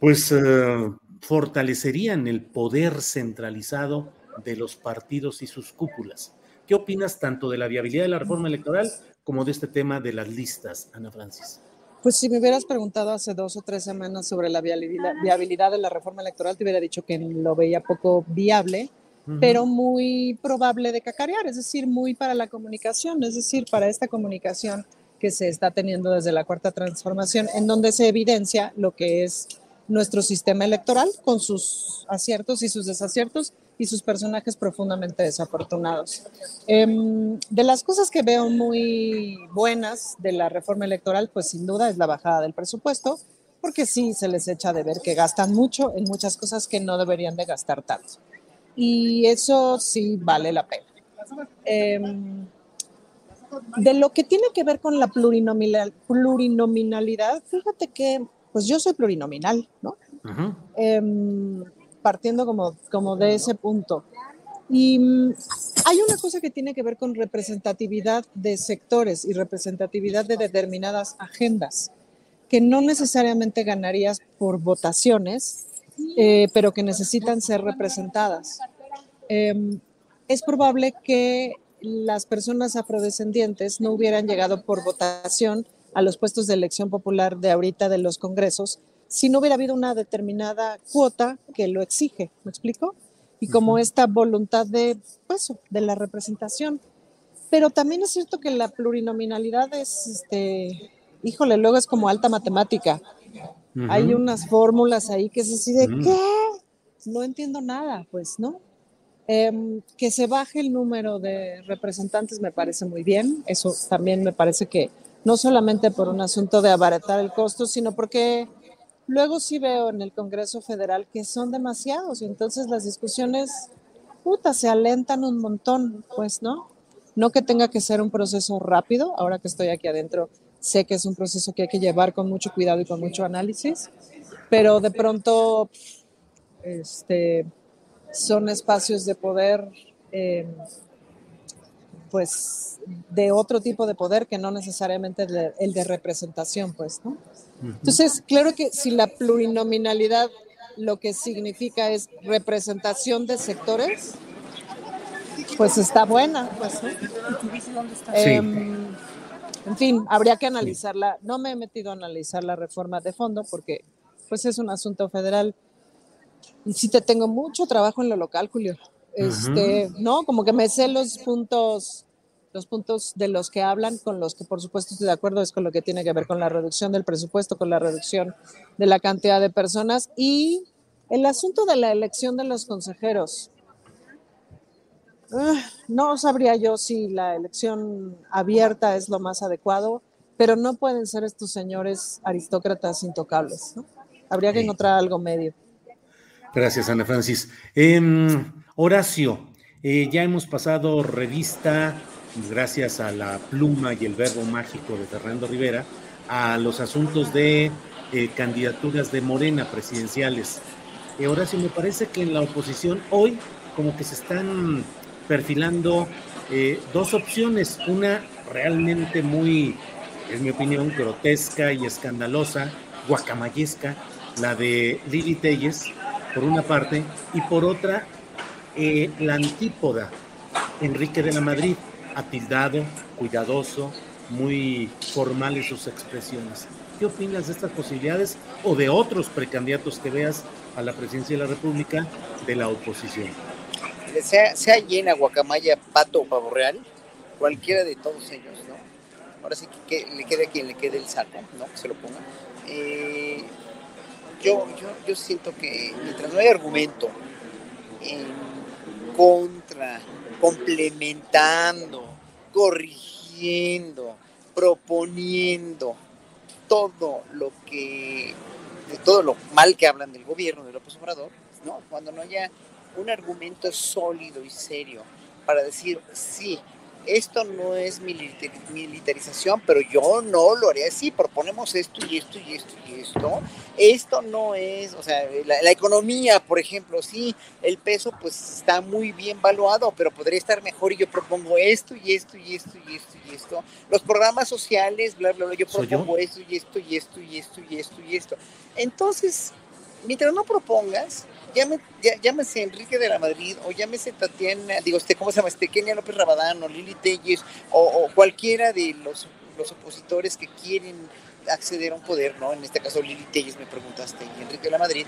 Pues eh, fortalecerían el poder centralizado de los partidos y sus cúpulas. ¿Qué opinas tanto de la viabilidad de la reforma electoral como de este tema de las listas, Ana Francis? Pues si me hubieras preguntado hace dos o tres semanas sobre la viabilidad, viabilidad de la reforma electoral, te hubiera dicho que lo veía poco viable, pero muy probable de cacarear, es decir, muy para la comunicación, es decir, para esta comunicación que se está teniendo desde la cuarta transformación, en donde se evidencia lo que es nuestro sistema electoral con sus aciertos y sus desaciertos y sus personajes profundamente desafortunados. Em, de las cosas que veo muy buenas de la reforma electoral, pues sin duda es la bajada del presupuesto, porque sí se les echa de ver que gastan mucho en muchas cosas que no deberían de gastar tanto. Y eso sí vale la pena. Em, de lo que tiene que ver con la plurinominal, plurinominalidad, fíjate que, pues yo soy plurinominal, ¿no? Em, partiendo como, como de ese punto. Y mm, hay una cosa que tiene que ver con representatividad de sectores y representatividad de determinadas agendas, que no necesariamente ganarías por votaciones, eh, pero que necesitan ser representadas. Em, es probable que las personas afrodescendientes no hubieran llegado por votación a los puestos de elección popular de ahorita de los congresos si no hubiera habido una determinada cuota que lo exige, ¿me explico? Y como esta voluntad de, pues, de la representación. Pero también es cierto que la plurinominalidad es, este, híjole, luego es como alta matemática. Hay unas fórmulas ahí que es así de, ¿qué? No entiendo nada, pues, ¿no? Em, que se baje el número de representantes me parece muy bien. Eso también me parece que no solamente por un asunto de abaratar el costo, sino porque Luego sí veo en el Congreso Federal que son demasiados y entonces las discusiones, puta, se alentan un montón, pues, ¿no? No que tenga que ser un proceso rápido, ahora que estoy aquí adentro, sé que es un proceso que hay que llevar con mucho cuidado y con mucho análisis, pero de pronto, este, son espacios de poder, eh, pues, de otro tipo de poder que no necesariamente el de representación, pues, ¿no? Entonces, claro que si la plurinominalidad lo que significa es representación de sectores, pues está buena. Pues, em, en fin, habría que analizarla. No me he metido a analizar la reforma de fondo porque pues es un asunto federal. Y sí te tengo mucho trabajo en lo local, Julio. Este, no, como que me sé los puntos los puntos de los que hablan, con los que por supuesto estoy de acuerdo, es con lo que tiene que ver con la reducción del presupuesto, con la reducción de la cantidad de personas y el asunto de la elección de los consejeros. Ah, no sabría yo si la elección abierta es lo más adecuado, pero no pueden ser estos señores aristócratas intocables. Habría que encontrar algo medio. Gracias, Ana Francis. Em, Horacio, eh, ya hemos pasado revista gracias a la pluma y el verbo mágico de Fernando Rivera, a los asuntos de eh, candidaturas de Morena presidenciales. Ahora sí me parece que en la oposición hoy como que se están perfilando eh, dos opciones, una realmente muy, en mi opinión, grotesca y escandalosa, guacamayesca, la de Lili Telles, por una parte, y por otra, eh, la antípoda, Enrique de la Madrid, atildado, cuidadoso, muy formal en sus expresiones. ¿Qué opinas de estas posibilidades o de otros precandidatos que veas a la presidencia de la República de la oposición? Sea, sea llena, guacamaya, pato o pavo real, cualquiera de todos ellos, ¿no? Ahora sí que, le quede a quien le quede el saco, ¿no? Que se lo ponga. Eh, yo, yo, yo siento que mientras no hay argumento en contra complementando, corrigiendo, proponiendo todo lo que, todo lo mal que hablan del gobierno de López Obrador, ¿no? Cuando no haya un argumento sólido y serio para decir, sí, esto no es militarización, pero yo no lo haría así, proponemos esto y esto y esto y esto. Esto no es, o sea, la, economía, por ejemplo, sí, el peso pues está muy bien valuado, pero podría estar mejor y yo propongo esto y esto y esto y esto y esto. Los programas sociales, bla, bla, bla, yo propongo esto y esto y esto y esto y esto y esto. Entonces, mientras no propongas, llámese Enrique de la Madrid o llámese Tatiana, digo, este, ¿cómo se llama? Este, Kenia López Rabadán o Lili Telles o, cualquiera de los, los opositores que quieren acceder a un poder, ¿no? En este caso Lili Telles me preguntaste y Enrique de la Madrid.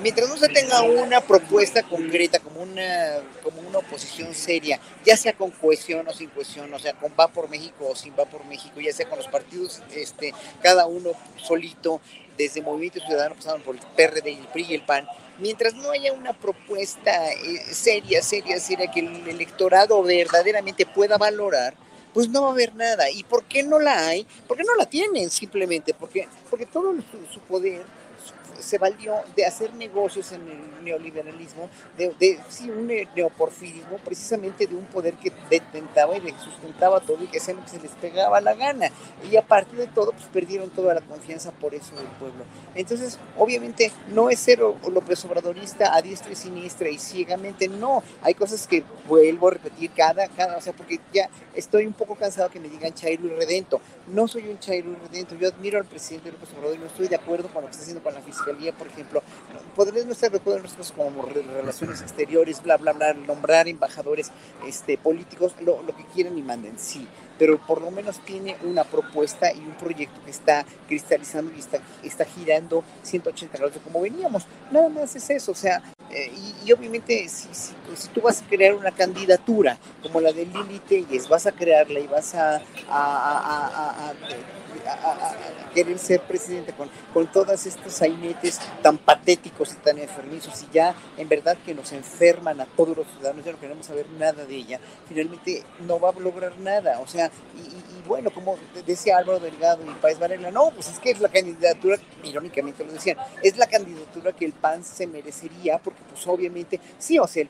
Mientras no se tenga una propuesta concreta, como una, como una oposición seria, ya sea con cohesión o sin cohesión, o sea, con va por México o sin va por México, ya sea con los partidos, este, cada uno solito, desde Movimiento Ciudadano pasando por el PRD, el PRI y el PAN, mientras no haya una propuesta eh, seria, seria, seria, que el electorado verdaderamente pueda valorar, pues no va a haber nada. ¿Y por qué no la hay? Porque no la tienen simplemente, porque, porque todo su poder se valió de hacer negocios en el neoliberalismo, de, de sí, un neoporfirismo, precisamente de un poder que detentaba y sustentaba todo y que hacía lo que se les pegaba la gana. Y a partir de todo, pues perdieron toda la confianza por eso del pueblo. Entonces, obviamente, no es ser López Obradorista a diestra y siniestra y ciegamente, no. Hay cosas que vuelvo a repetir cada, cada, o sea, porque ya estoy un poco cansado que me digan Chairo y Redento. No soy un Chairo y Redento, yo admiro al presidente López Obrador y no estoy de acuerdo con lo que está haciendo con la fiscalía por ejemplo, podrían no estar de acuerdo cosas como relaciones exteriores, bla, bla, bla, nombrar embajadores este, políticos, lo, lo que quieran y manden, sí, pero por lo menos tiene una propuesta y un proyecto que está cristalizando y está, está girando 180 grados como veníamos. Nada más es eso, o sea, eh, y, obviamente si, si, tú vas a crear una candidatura como la de Lili Telles, vas a crearla y vas a, querer ser presidente con, con todos estos sainetes tan patéticos y tan enfermizos y ya en verdad que nos enferman a todos los ciudadanos, ya no queremos saber nada de ella, finalmente no va a lograr nada. O sea, y, bueno, como decía Álvaro Delgado y País Varela, no, pues es que es la candidatura, irónicamente lo decían, es la candidatura que el PAN se merecería porque pues obviamente, sí, o sea,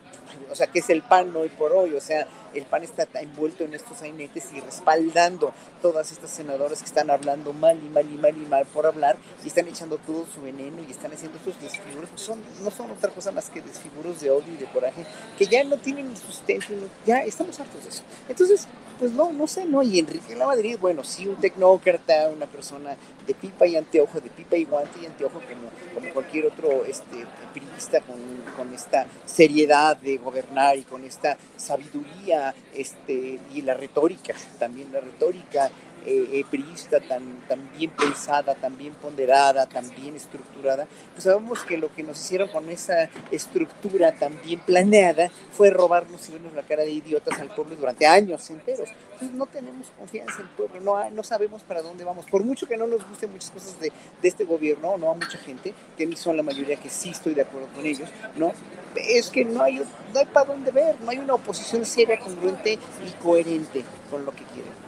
o sea, que es el PAN hoy por hoy, o sea, el PAN está envuelto en estos sainetes y respaldando todas estas senadoras que están hablando mal y mal y mal y mal por hablar y están echando todo su veneno y están haciendo estos desfiguros, pues son, no son otra cosa más que desfiguros de odio y de coraje que ya no tienen sustento, ya estamos hartos de eso. Entonces, pues no, no sé, no, y Enrique la Madrid, bueno, sí, un tecnócrata, una persona de pipa y anteojo, de pipa y guante y anteojo, como, como cualquier otro este, periodista con, con esta seriedad de gobernar y con esta sabiduría este, y la retórica, también la retórica eh, eh tan, tan bien pensada, tan bien ponderada, tan bien estructurada, pues sabemos que lo que nos hicieron con esa estructura tan bien planeada fue robarnos y vernos la cara de idiotas al pueblo durante años enteros. Entonces no tenemos confianza en el pueblo, no, no sabemos para dónde vamos. Por mucho que no nos gusten muchas cosas de, de este gobierno, no a mucha gente, que son la mayoría que sí estoy de acuerdo con ellos, ¿no? Es que no hay, no hay para dónde ver, no hay una oposición seria, congruente y coherente con lo que quieren.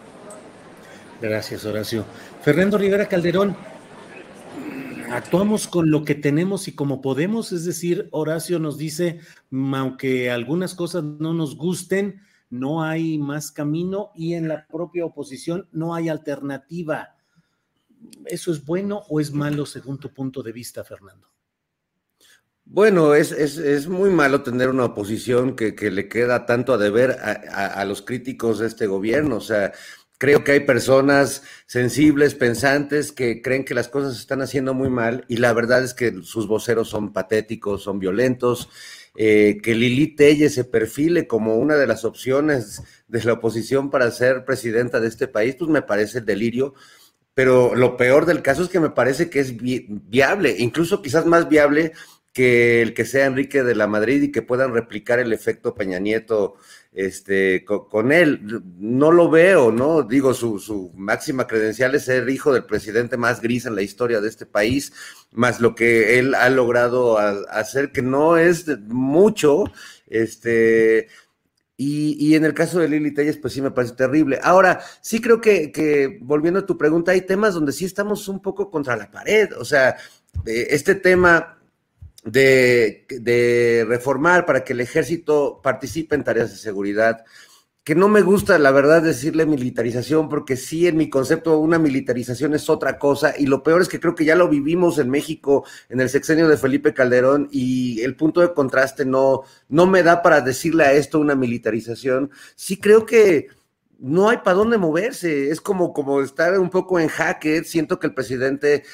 Gracias, Horacio. Fernando Rivera Calderón, actuamos con lo que tenemos y como podemos, es decir, Horacio nos dice, aunque algunas cosas no nos gusten, no hay más camino y en la propia oposición no hay alternativa. ¿Eso es bueno o es malo según tu punto de vista, Fernando? Bueno, es, es, muy malo tener una oposición que, le queda tanto a deber a, a, los críticos de este gobierno. O sea, Creo que hay personas sensibles, pensantes, que creen que las cosas se están haciendo muy mal y la verdad es que sus voceros son patéticos, son violentos. Eh, que Lili Telle se perfile como una de las opciones de la oposición para ser presidenta de este país, pues me parece delirio. Pero lo peor del caso es que me parece que es viable, incluso quizás más viable que el que sea Enrique de la Madrid y que puedan replicar el efecto Peña Nieto este, con, él. No lo veo, ¿no? Digo, su, máxima credencial es ser hijo del presidente más gris en la historia de este país, más lo que él ha logrado hacer, que no es mucho, este, Y, en el caso de Lili Telles, pues sí me parece terrible. Ahora, sí creo que, volviendo a tu pregunta, hay temas donde sí estamos un poco contra la pared. O sea, este tema de, reformar para que el ejército participe en tareas de seguridad, que no me gusta, la verdad, decirle militarización, porque sí, en mi concepto, una militarización es otra cosa, y lo peor es que creo que ya lo vivimos en México en el sexenio de Felipe Calderón, y el punto de contraste no, no me da para decirle a esto una militarización. Sí creo que no hay para dónde moverse, es como, como estar un poco en jaque, siento que el presidente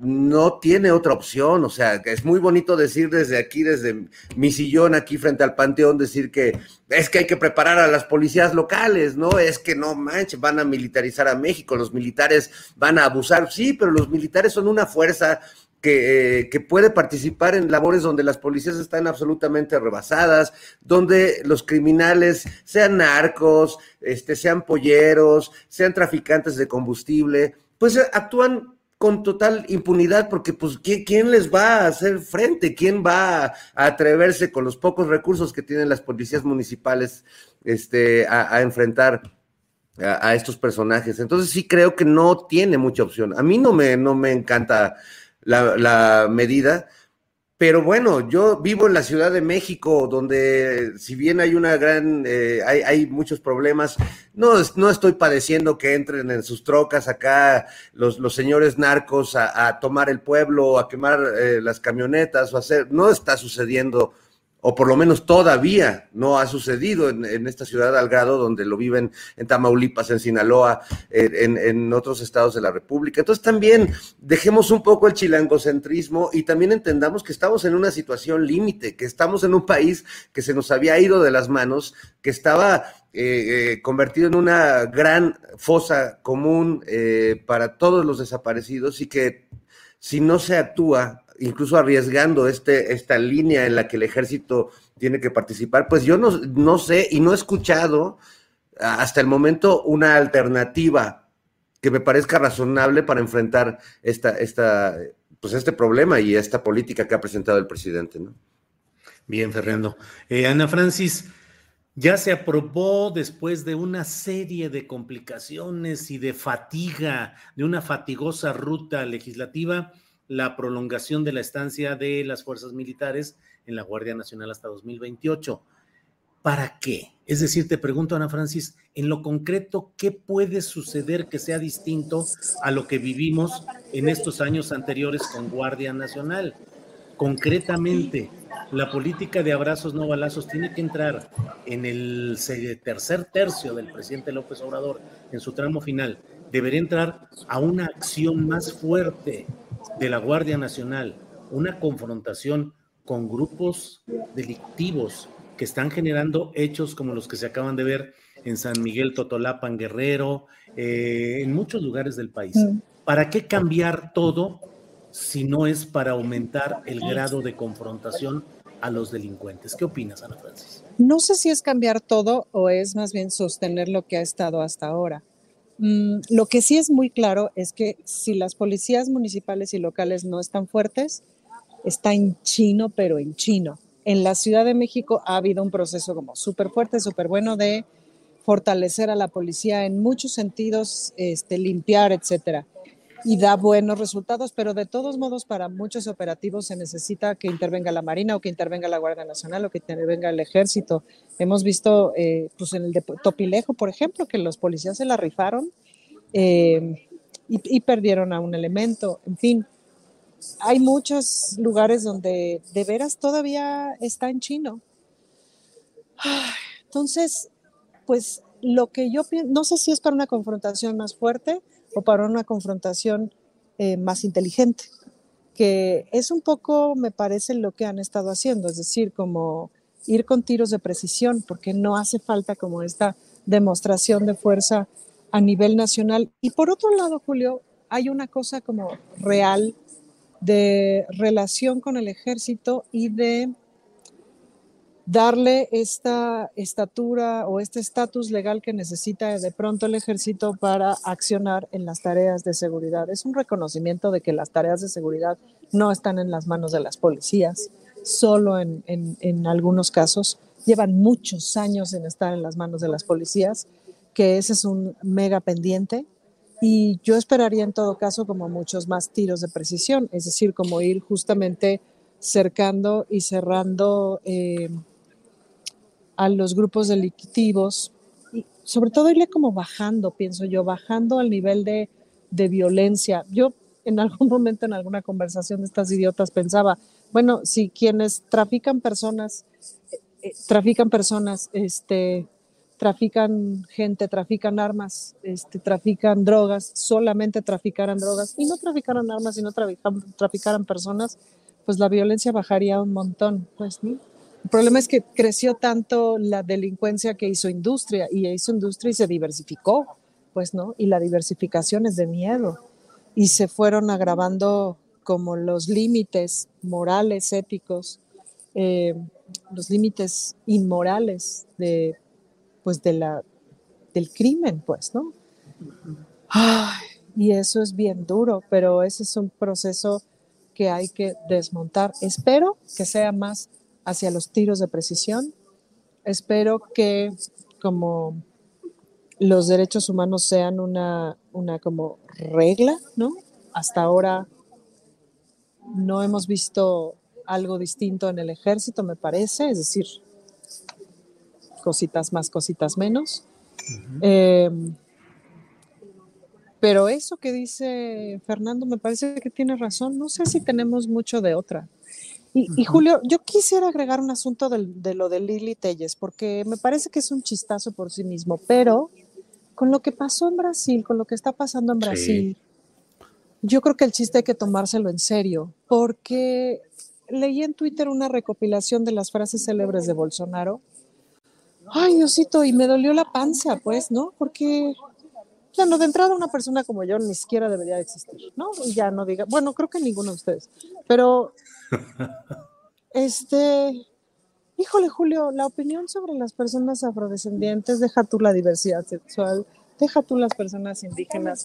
no tiene otra opción, o sea, es muy bonito decir desde aquí, desde mi sillón aquí frente al panteón, decir que es que hay que preparar a las policías locales, ¿no? Es que no manches, van a militarizar a México, los militares van a abusar, sí, pero los militares son una fuerza que, eh, que, puede participar en labores donde las policías están absolutamente rebasadas, donde los criminales, sean narcos, este, sean polleros, sean traficantes de combustible, pues eh, actúan con total impunidad, porque pues ¿quién les va a hacer frente? ¿Quién va a atreverse con los pocos recursos que tienen las policías municipales este, a, enfrentar a, estos personajes? Entonces sí creo que no tiene mucha opción. A mí no me, no me encanta la, la medida, pero bueno, yo vivo en la Ciudad de México, donde si bien hay una gran, eh, hay, hay, muchos problemas, no, no estoy padeciendo que entren en sus trocas acá los, los señores narcos a, tomar el pueblo, a quemar eh, las camionetas o hacer, no está sucediendo o por lo menos todavía no ha sucedido en, esta ciudad al grado donde lo viven en Tamaulipas, en Sinaloa, en, otros estados de la República. Entonces también dejemos un poco el chilangocentrismo y también entendamos que estamos en una situación límite, que estamos en un país que se nos había ido de las manos, que estaba eh, eh, convertido en una gran fosa común eh, para todos los desaparecidos y que si no se actúa incluso arriesgando este, esta línea en la que el ejército tiene que participar, pues yo no, no sé y no he escuchado hasta el momento una alternativa que me parezca razonable para enfrentar esta, esta, pues este problema y esta política que ha presentado el presidente. Bien, Fernando. Eh, Ana Francis, ya se aprobó después de una serie de complicaciones y de fatiga, de una fatigosa ruta legislativa, la prolongación de la estancia de las fuerzas militares en la Guardia Nacional hasta 2028. ¿Para qué? Es decir, te pregunto, Ana Francis, en lo concreto, ¿qué puede suceder que sea distinto a lo que vivimos en estos años anteriores con Guardia Nacional? Concretamente, la política de abrazos no balazos tiene que entrar en el tercer tercio del presidente López Obrador, en su tramo final. Debería entrar a una acción más fuerte de la Guardia Nacional una confrontación con grupos delictivos que están generando hechos como los que se acaban de ver en San Miguel Totolapan Guerrero, eh, en muchos lugares del país. ¿Para qué cambiar todo si no es para aumentar el grado de confrontación a los delincuentes? ¿Qué opinas, Ana Francis? No sé si es cambiar todo o es más bien sostener lo que ha estado hasta ahora. Mm, lo que sí es muy claro es que si las policías municipales y locales no están fuertes, está en chino, pero en chino. En la Ciudad de México ha habido un proceso como súper fuerte, súper bueno de fortalecer a la policía en muchos sentidos, este, limpiar, etcétera y da buenos resultados, pero de todos modos para muchos operativos se necesita que intervenga la Marina o que intervenga la Guardia Nacional o que intervenga el Ejército. Hemos visto, eh, pues en el de Topilejo, por ejemplo, que los policías se la rifaron eh, y, perdieron a un elemento. En fin, hay muchos lugares donde de veras todavía está en chino. Entonces, pues lo que yo pienso, no sé si es para una confrontación más fuerte, o para una confrontación eh, más inteligente, que es un poco, me parece, lo que han estado haciendo, es decir, como ir con tiros de precisión, porque no hace falta como esta demostración de fuerza a nivel nacional. Y por otro lado, Julio, hay una cosa como real de relación con el ejército y de darle esta estatura o este estatus legal que necesita de pronto el ejército para accionar en las tareas de seguridad. Es un reconocimiento de que las tareas de seguridad no están en las manos de las policías, solo en, algunos casos. llevan muchos años en estar en las manos de las policías, que ese es un mega pendiente. Y yo esperaría en todo caso como muchos más tiros de precisión, es decir, como ir justamente cercando y cerrando eh, a los grupos delictivos, y sobre todo irle como bajando, pienso yo, bajando al nivel de, de violencia. Yo en algún momento en alguna conversación de estas idiotas pensaba, bueno, si quienes trafican personas, eh, eh, trafican personas, este, trafican gente, trafican armas, este, trafican drogas, solamente traficaran drogas y no traficaran armas y no traficaran, traficaran personas, pues la violencia bajaría un montón, pues, ¿no? El problema es que creció tanto la delincuencia que hizo industria y hizo industria y se diversificó, pues, ¿no? Y la diversificación es de miedo y se fueron agravando como los límites morales, éticos, eh, los límites inmorales de, pues de la, del crimen, pues, ¿no? y eso es bien duro, pero ese es un proceso que hay que desmontar. Espero que sea más hacia los tiros de precisión. Espero que como los derechos humanos sean una, una como regla, ¿no? Hasta ahora no hemos visto algo distinto en el ejército, me parece, es decir, cositas más, cositas menos. Em, pero eso que dice Fernando me parece que tiene razón. No sé si tenemos mucho de otra. Y, Julio, yo quisiera agregar un asunto de, lo de Lili Telles, porque me parece que es un chistazo por sí mismo, pero con lo que pasó en Brasil, con lo que está pasando en Brasil, yo creo que el chiste hay que tomárselo en serio, porque leí en Twitter una recopilación de las frases célebres de Bolsonaro. Ay, Diosito, y me dolió la panza, pues, ¿no? Porque, bueno, de entrada una persona como yo ni siquiera debería existir, ¿no? Ya no diga, bueno, creo que ninguno de ustedes, pero, este, híjole, Julio, la opinión sobre las personas afrodescendientes, deja tú la diversidad sexual, deja tú las personas indígenas.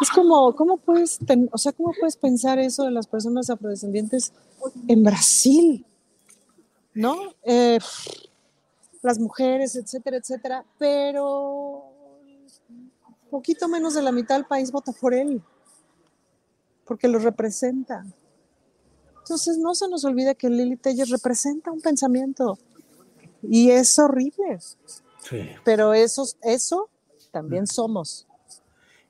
Es como, ¿cómo puedes, o sea, cómo puedes pensar eso de las personas afrodescendientes en Brasil? ¿No? Eh, las mujeres, etcétera, etcétera, pero poquito menos de la mitad del país vota por él, porque lo representa. Entonces no se nos olvide que Lili Telles representa un pensamiento y es horrible. Sí. Pero eso, eso también somos.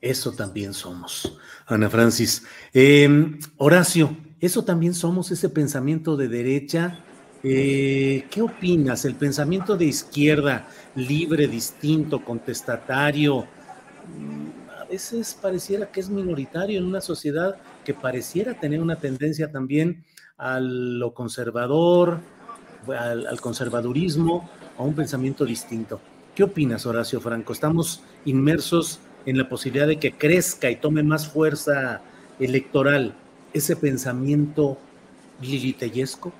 Eso también somos. Ana Francis. Em, Horacio, eso también somos, ese pensamiento de derecha. Eh, ¿Qué opinas? El pensamiento de izquierda, libre, distinto, contestatario, mm, a veces pareciera que es minoritario en una sociedad que pareciera tener una tendencia también a lo conservador, al conservadurismo, a un pensamiento distinto. ¿Qué opinas, Horacio Franco? Estamos inmersos en la posibilidad de que crezca y tome más fuerza electoral ese pensamiento liliteyesco?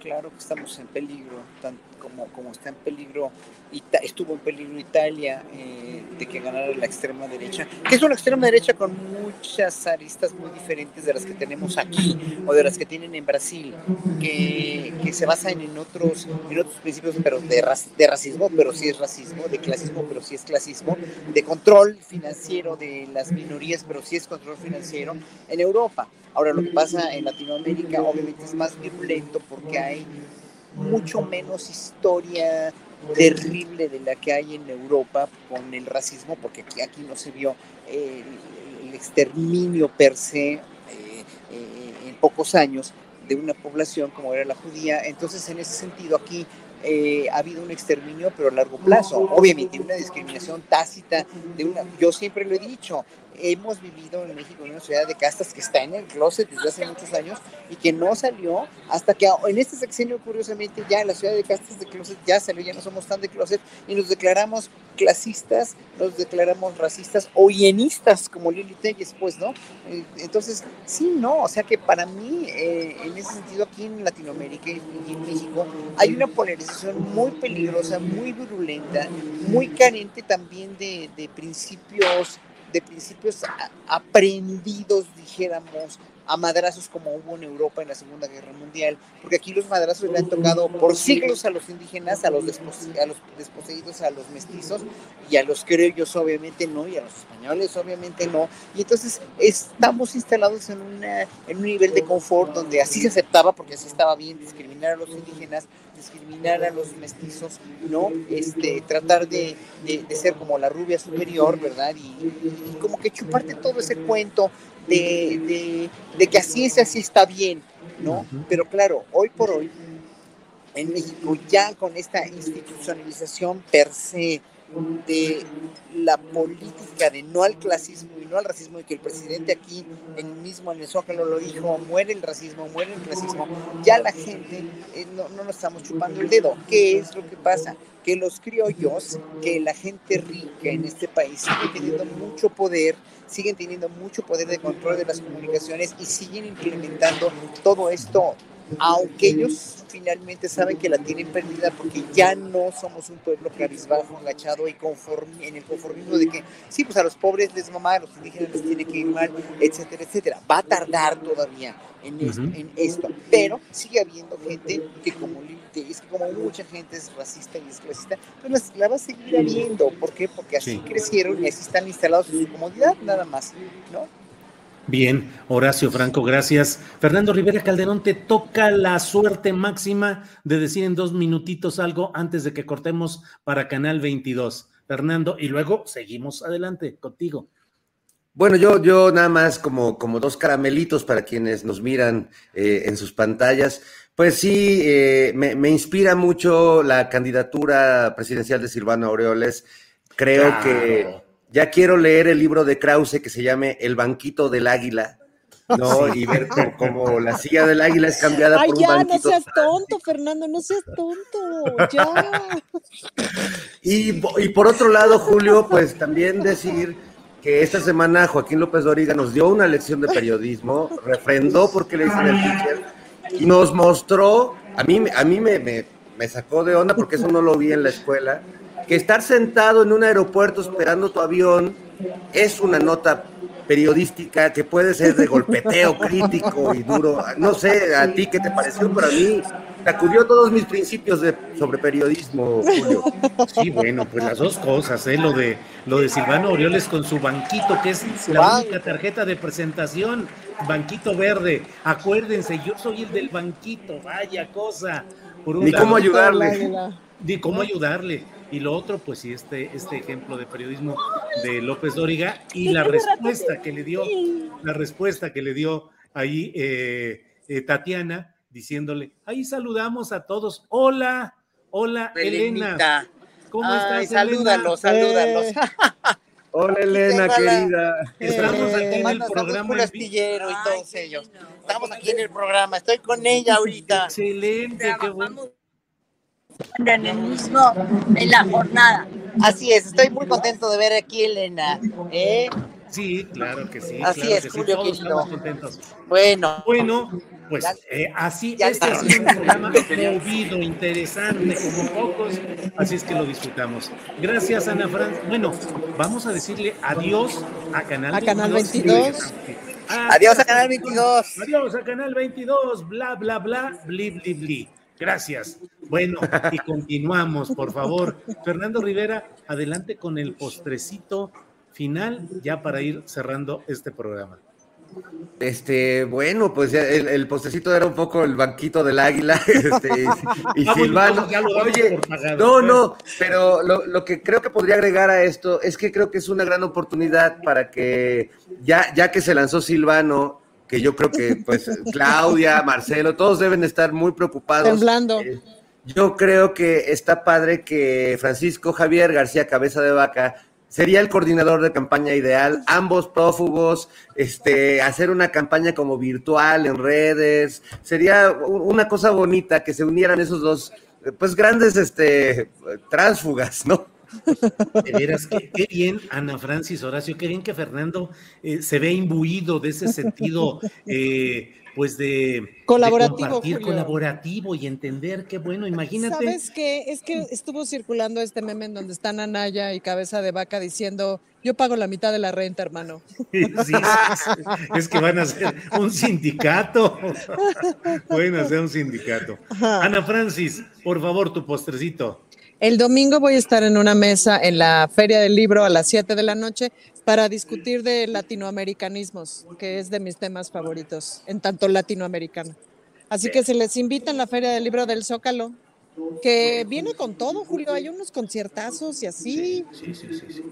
Claro que estamos en peligro, tanto como, como está en peligro estuvo en peligro Italia eh, de que ganara la extrema derecha, que es una extrema derecha con muchas aristas muy diferentes de las que tenemos aquí o de las que tienen en Brasil, que, que se basan en otros, en otros principios pero de, de racismo, pero sí es racismo, de clasismo, pero sí es clasismo, de control financiero de las minorías, pero sí es control financiero en Europa. Ahora, lo que pasa en Latinoamérica obviamente es más virulento porque hay mucho menos historia terrible de la que hay en Europa con el racismo, porque aquí, aquí no se vio el, exterminio per se eh, eh, en pocos años de una población como era la judía. Entonces, en ese sentido, aquí eh, ha habido un exterminio, pero a largo plazo. Obviamente, una discriminación tácita. De una, yo siempre lo he dicho, hemos vivido en México en una sociedad de castas que está en el closet desde hace muchos años y que no salió hasta que en este sexenio, curiosamente, ya la ciudad de castas de closet ya salió, ya no somos tan de closet y nos declaramos clasistas, nos declaramos racistas o hienistas, como Lili Telles, pues, ¿no? Eh, entonces, sí, no, o sea que para mí, eh, en ese sentido, aquí en Latinoamérica y en México, hay una polarización muy peligrosa, muy virulenta, muy carente también de, de principios de principios aprendidos, dijéramos, a madrazos como hubo en Europa en la Segunda Guerra Mundial, porque aquí los madrazos le han tocado por siglos a los indígenas, a los, a los desposeídos, a los mestizos y a los criollos obviamente no, y a los españoles obviamente no, y entonces estamos instalados en, una, en un nivel de confort donde así se aceptaba, porque así estaba bien discriminar a los indígenas, discriminar a los mestizos, ¿no? Este, tratar de, de, ser como la rubia superior, ¿verdad? Y, como que chuparte todo ese cuento de, de, que así es, así está bien, ¿no? Pero claro, hoy por hoy, en México, ya con esta institucionalización per se, de la política de no al clasismo y no al racismo y que el presidente aquí en mismo en el Zócalo lo dijo, muere el racismo, muere el clasismo, ya la gente eh, no, no nos estamos chupando el dedo. ¿Qué es lo que pasa? Que los criollos, que la gente rica en este país sigue teniendo mucho poder, siguen teniendo mucho poder de control de las comunicaciones y siguen implementando todo esto aunque ellos finalmente saben que la tienen perdida porque ya no somos un pueblo cabizbajo, agachado y conforme, en el conformismo de que sí, pues a los pobres les mamá, a los indígenas les tiene que ir mal, etcétera, etcétera. Va a tardar todavía en, esto, pero sigue habiendo gente que como, es que como mucha gente es racista y es clasista, pues la va a seguir habiendo. ¿Por qué? Porque así crecieron y así están instalados en su comodidad nada más, ¿no? Bien, Horacio Franco, gracias. Fernando Rivera Calderón, te toca la suerte máxima de decir en dos minutitos algo antes de que cortemos para Canal 22. Fernando, y luego seguimos adelante contigo. Bueno, yo, yo nada más como, como dos caramelitos para quienes nos miran eh, en sus pantallas. Pues sí, eh, me, inspira mucho la candidatura presidencial de Silvano Aureoles. Creo que ya quiero leer el libro de Krause que se llame El banquito del águila. ¿no? Y ver cómo, la silla del águila es cambiada por un ya, no seas tonto, Fernando, no seas tonto, ya. Y, y, por otro lado, Julio, pues también decir que esta semana Joaquín López Doriga nos dio una lección de periodismo, refrendó porque le dicen el teacher, y nos mostró, a mí, a mí me, me, me sacó de onda porque eso no lo vi en la escuela, que estar sentado en un aeropuerto esperando tu avión es una nota periodística que puede ser de golpeteo crítico y duro. No sé a ti qué te pareció, pero a mí sacudió todos mis principios de, sobre periodismo, Julio. Sí, bueno, pues las dos cosas, ¿eh? lo de lo de Silvano Orioles con su banquito, que es la única tarjeta de presentación, banquito verde. Acuérdense, yo soy el del banquito, vaya cosa. Ni cómo ayudarle. Ni cómo ayudarle y lo otro, pues sí, este, este ejemplo de periodismo de López Dóriga y la respuesta que le dio, la respuesta que le dio ahí eh, eh, Tatiana, diciéndole, ahí saludamos a todos. Hola, hola, Elena. ¿Cómo estás? Salúdalos, salúdalos. Hola Elena, querida. Estamos aquí en el programa. Un astillero y todos ellos. Estamos aquí en el programa. Estoy con ella ahorita. Excelente, qué bueno en el mismo, en la jornada. Así es, estoy muy contento de ver aquí Elena. ¿eh? Sí, claro que sí. Así es, Julio Estamos contentos. Bueno. Bueno, pues eh, así, este es un programa movido, interesante, como pocos, así es que lo disfrutamos. Gracias, Ana Fran. Bueno, vamos a decirle adiós a Canal a 22. Canal 22. adiós a Canal 22. Adiós a Canal 22, bla, bla, bla, bli, bli, bli. Gracias. Bueno, y continuamos, por favor. Fernando Rivera, adelante con el postrecito final, ya para ir cerrando este programa. Este, bueno, pues el, postrecito era un poco el banquito del águila, este, y, ah, Silvano. Oye, no, no, pero lo, lo, que creo que podría agregar a esto es que creo que es una gran oportunidad para que, ya, ya que se lanzó Silvano, que yo creo que pues Claudia, Marcelo, todos deben estar muy preocupados. Temblando. Eh, yo creo que está padre que Francisco Javier García Cabeza de Vaca sería el coordinador de campaña ideal, ambos prófugos, este, hacer una campaña como virtual en redes, sería una cosa bonita que se unieran esos dos, pues grandes, este, tránsfugas, ¿no? De veras, qué, qué bien, Ana Francis Horacio, qué bien que Fernando eh, se ve imbuido de ese sentido, eh, pues de, Colaborativo, de compartir Julio. colaborativo y entender qué bueno, imagínate. ¿Sabes qué? Es que estuvo circulando este meme en donde están Anaya y Cabeza de Vaca diciendo, yo pago la mitad de la renta, hermano. Sí, sí, sí, es que van a ser un sindicato. Pueden hacer un sindicato. Ana Francis, por favor, tu postrecito. El domingo voy a estar en una mesa en la Feria del Libro a las 7 de la noche para discutir de latinoamericanismos, que es de mis temas favoritos, en tanto latinoamericano. Así que se les invita en la Feria del Libro del Zócalo, que viene con todo, Julio. Hay unos conciertazos y así. Sí, sí, sí, sí.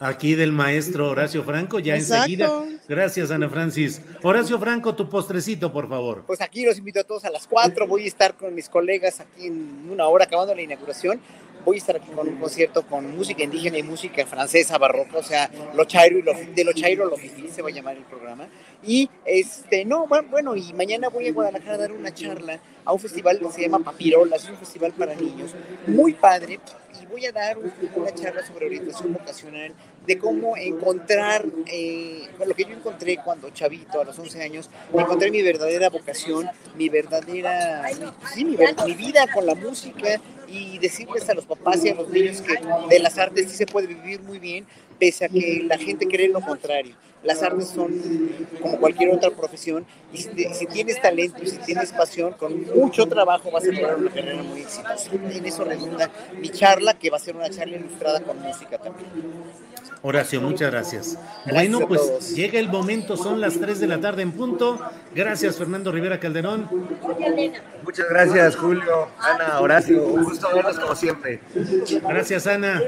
Aquí del maestro Horacio Franco, ya Exacto. enseguida. Gracias, Ana Francis. Horacio Franco, tu postrecito, por favor. Pues aquí los invito a todos a las 4. Voy a estar con mis colegas aquí en una hora acabando la inauguración. Voy a estar aquí con un concierto con música indígena y música francesa barroca, o sea, lo chairo y lo, de lo chairo lo fifí se va a llamar el programa. Y este, no, bueno, y mañana voy a Guadalajara a dar una charla a un festival que se llama Papirolas, es un festival para niños, muy padre, y voy a dar un- una charla sobre orientación vocacional, de cómo encontrar, eh, lo que yo encontré cuando chavito, a los 11 años, encontré mi verdadera vocación, mi verdadera, sí, mi, mi vida con la música y decirles a los papás y a los niños que de las artes sí se puede vivir muy bien, pese a que la gente cree lo contrario. Las artes son como cualquier otra profesión y si, te- si tienes talento y si tienes pasión, con mucho trabajo vas a lograr una carrera muy exitosa. Y en eso redunda mi charla, que va a ser una charla ilustrada con música también. Horacio, muchas gracias. Gracias Bueno, pues llega el momento, son las 3 de la tarde en punto. Gracias, Fernando Rivera Calderón. Muchas gracias, Julio, Ana, Horacio. Un gusto verlos como siempre. Gracias, Ana.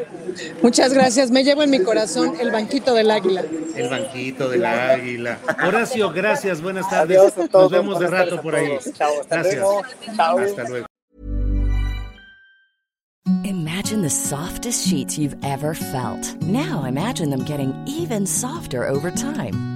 Muchas gracias. Me llevo en mi corazón el banquito del águila. El banquito del águila. Horacio, gracias, buenas tardes. Adiós a todos, Nos vemos de rato por ahí. Chao, hasta Gracias. luego. Chao. Hasta luego. Imagine the softest sheets you've ever felt. Now imagine them getting even softer over time.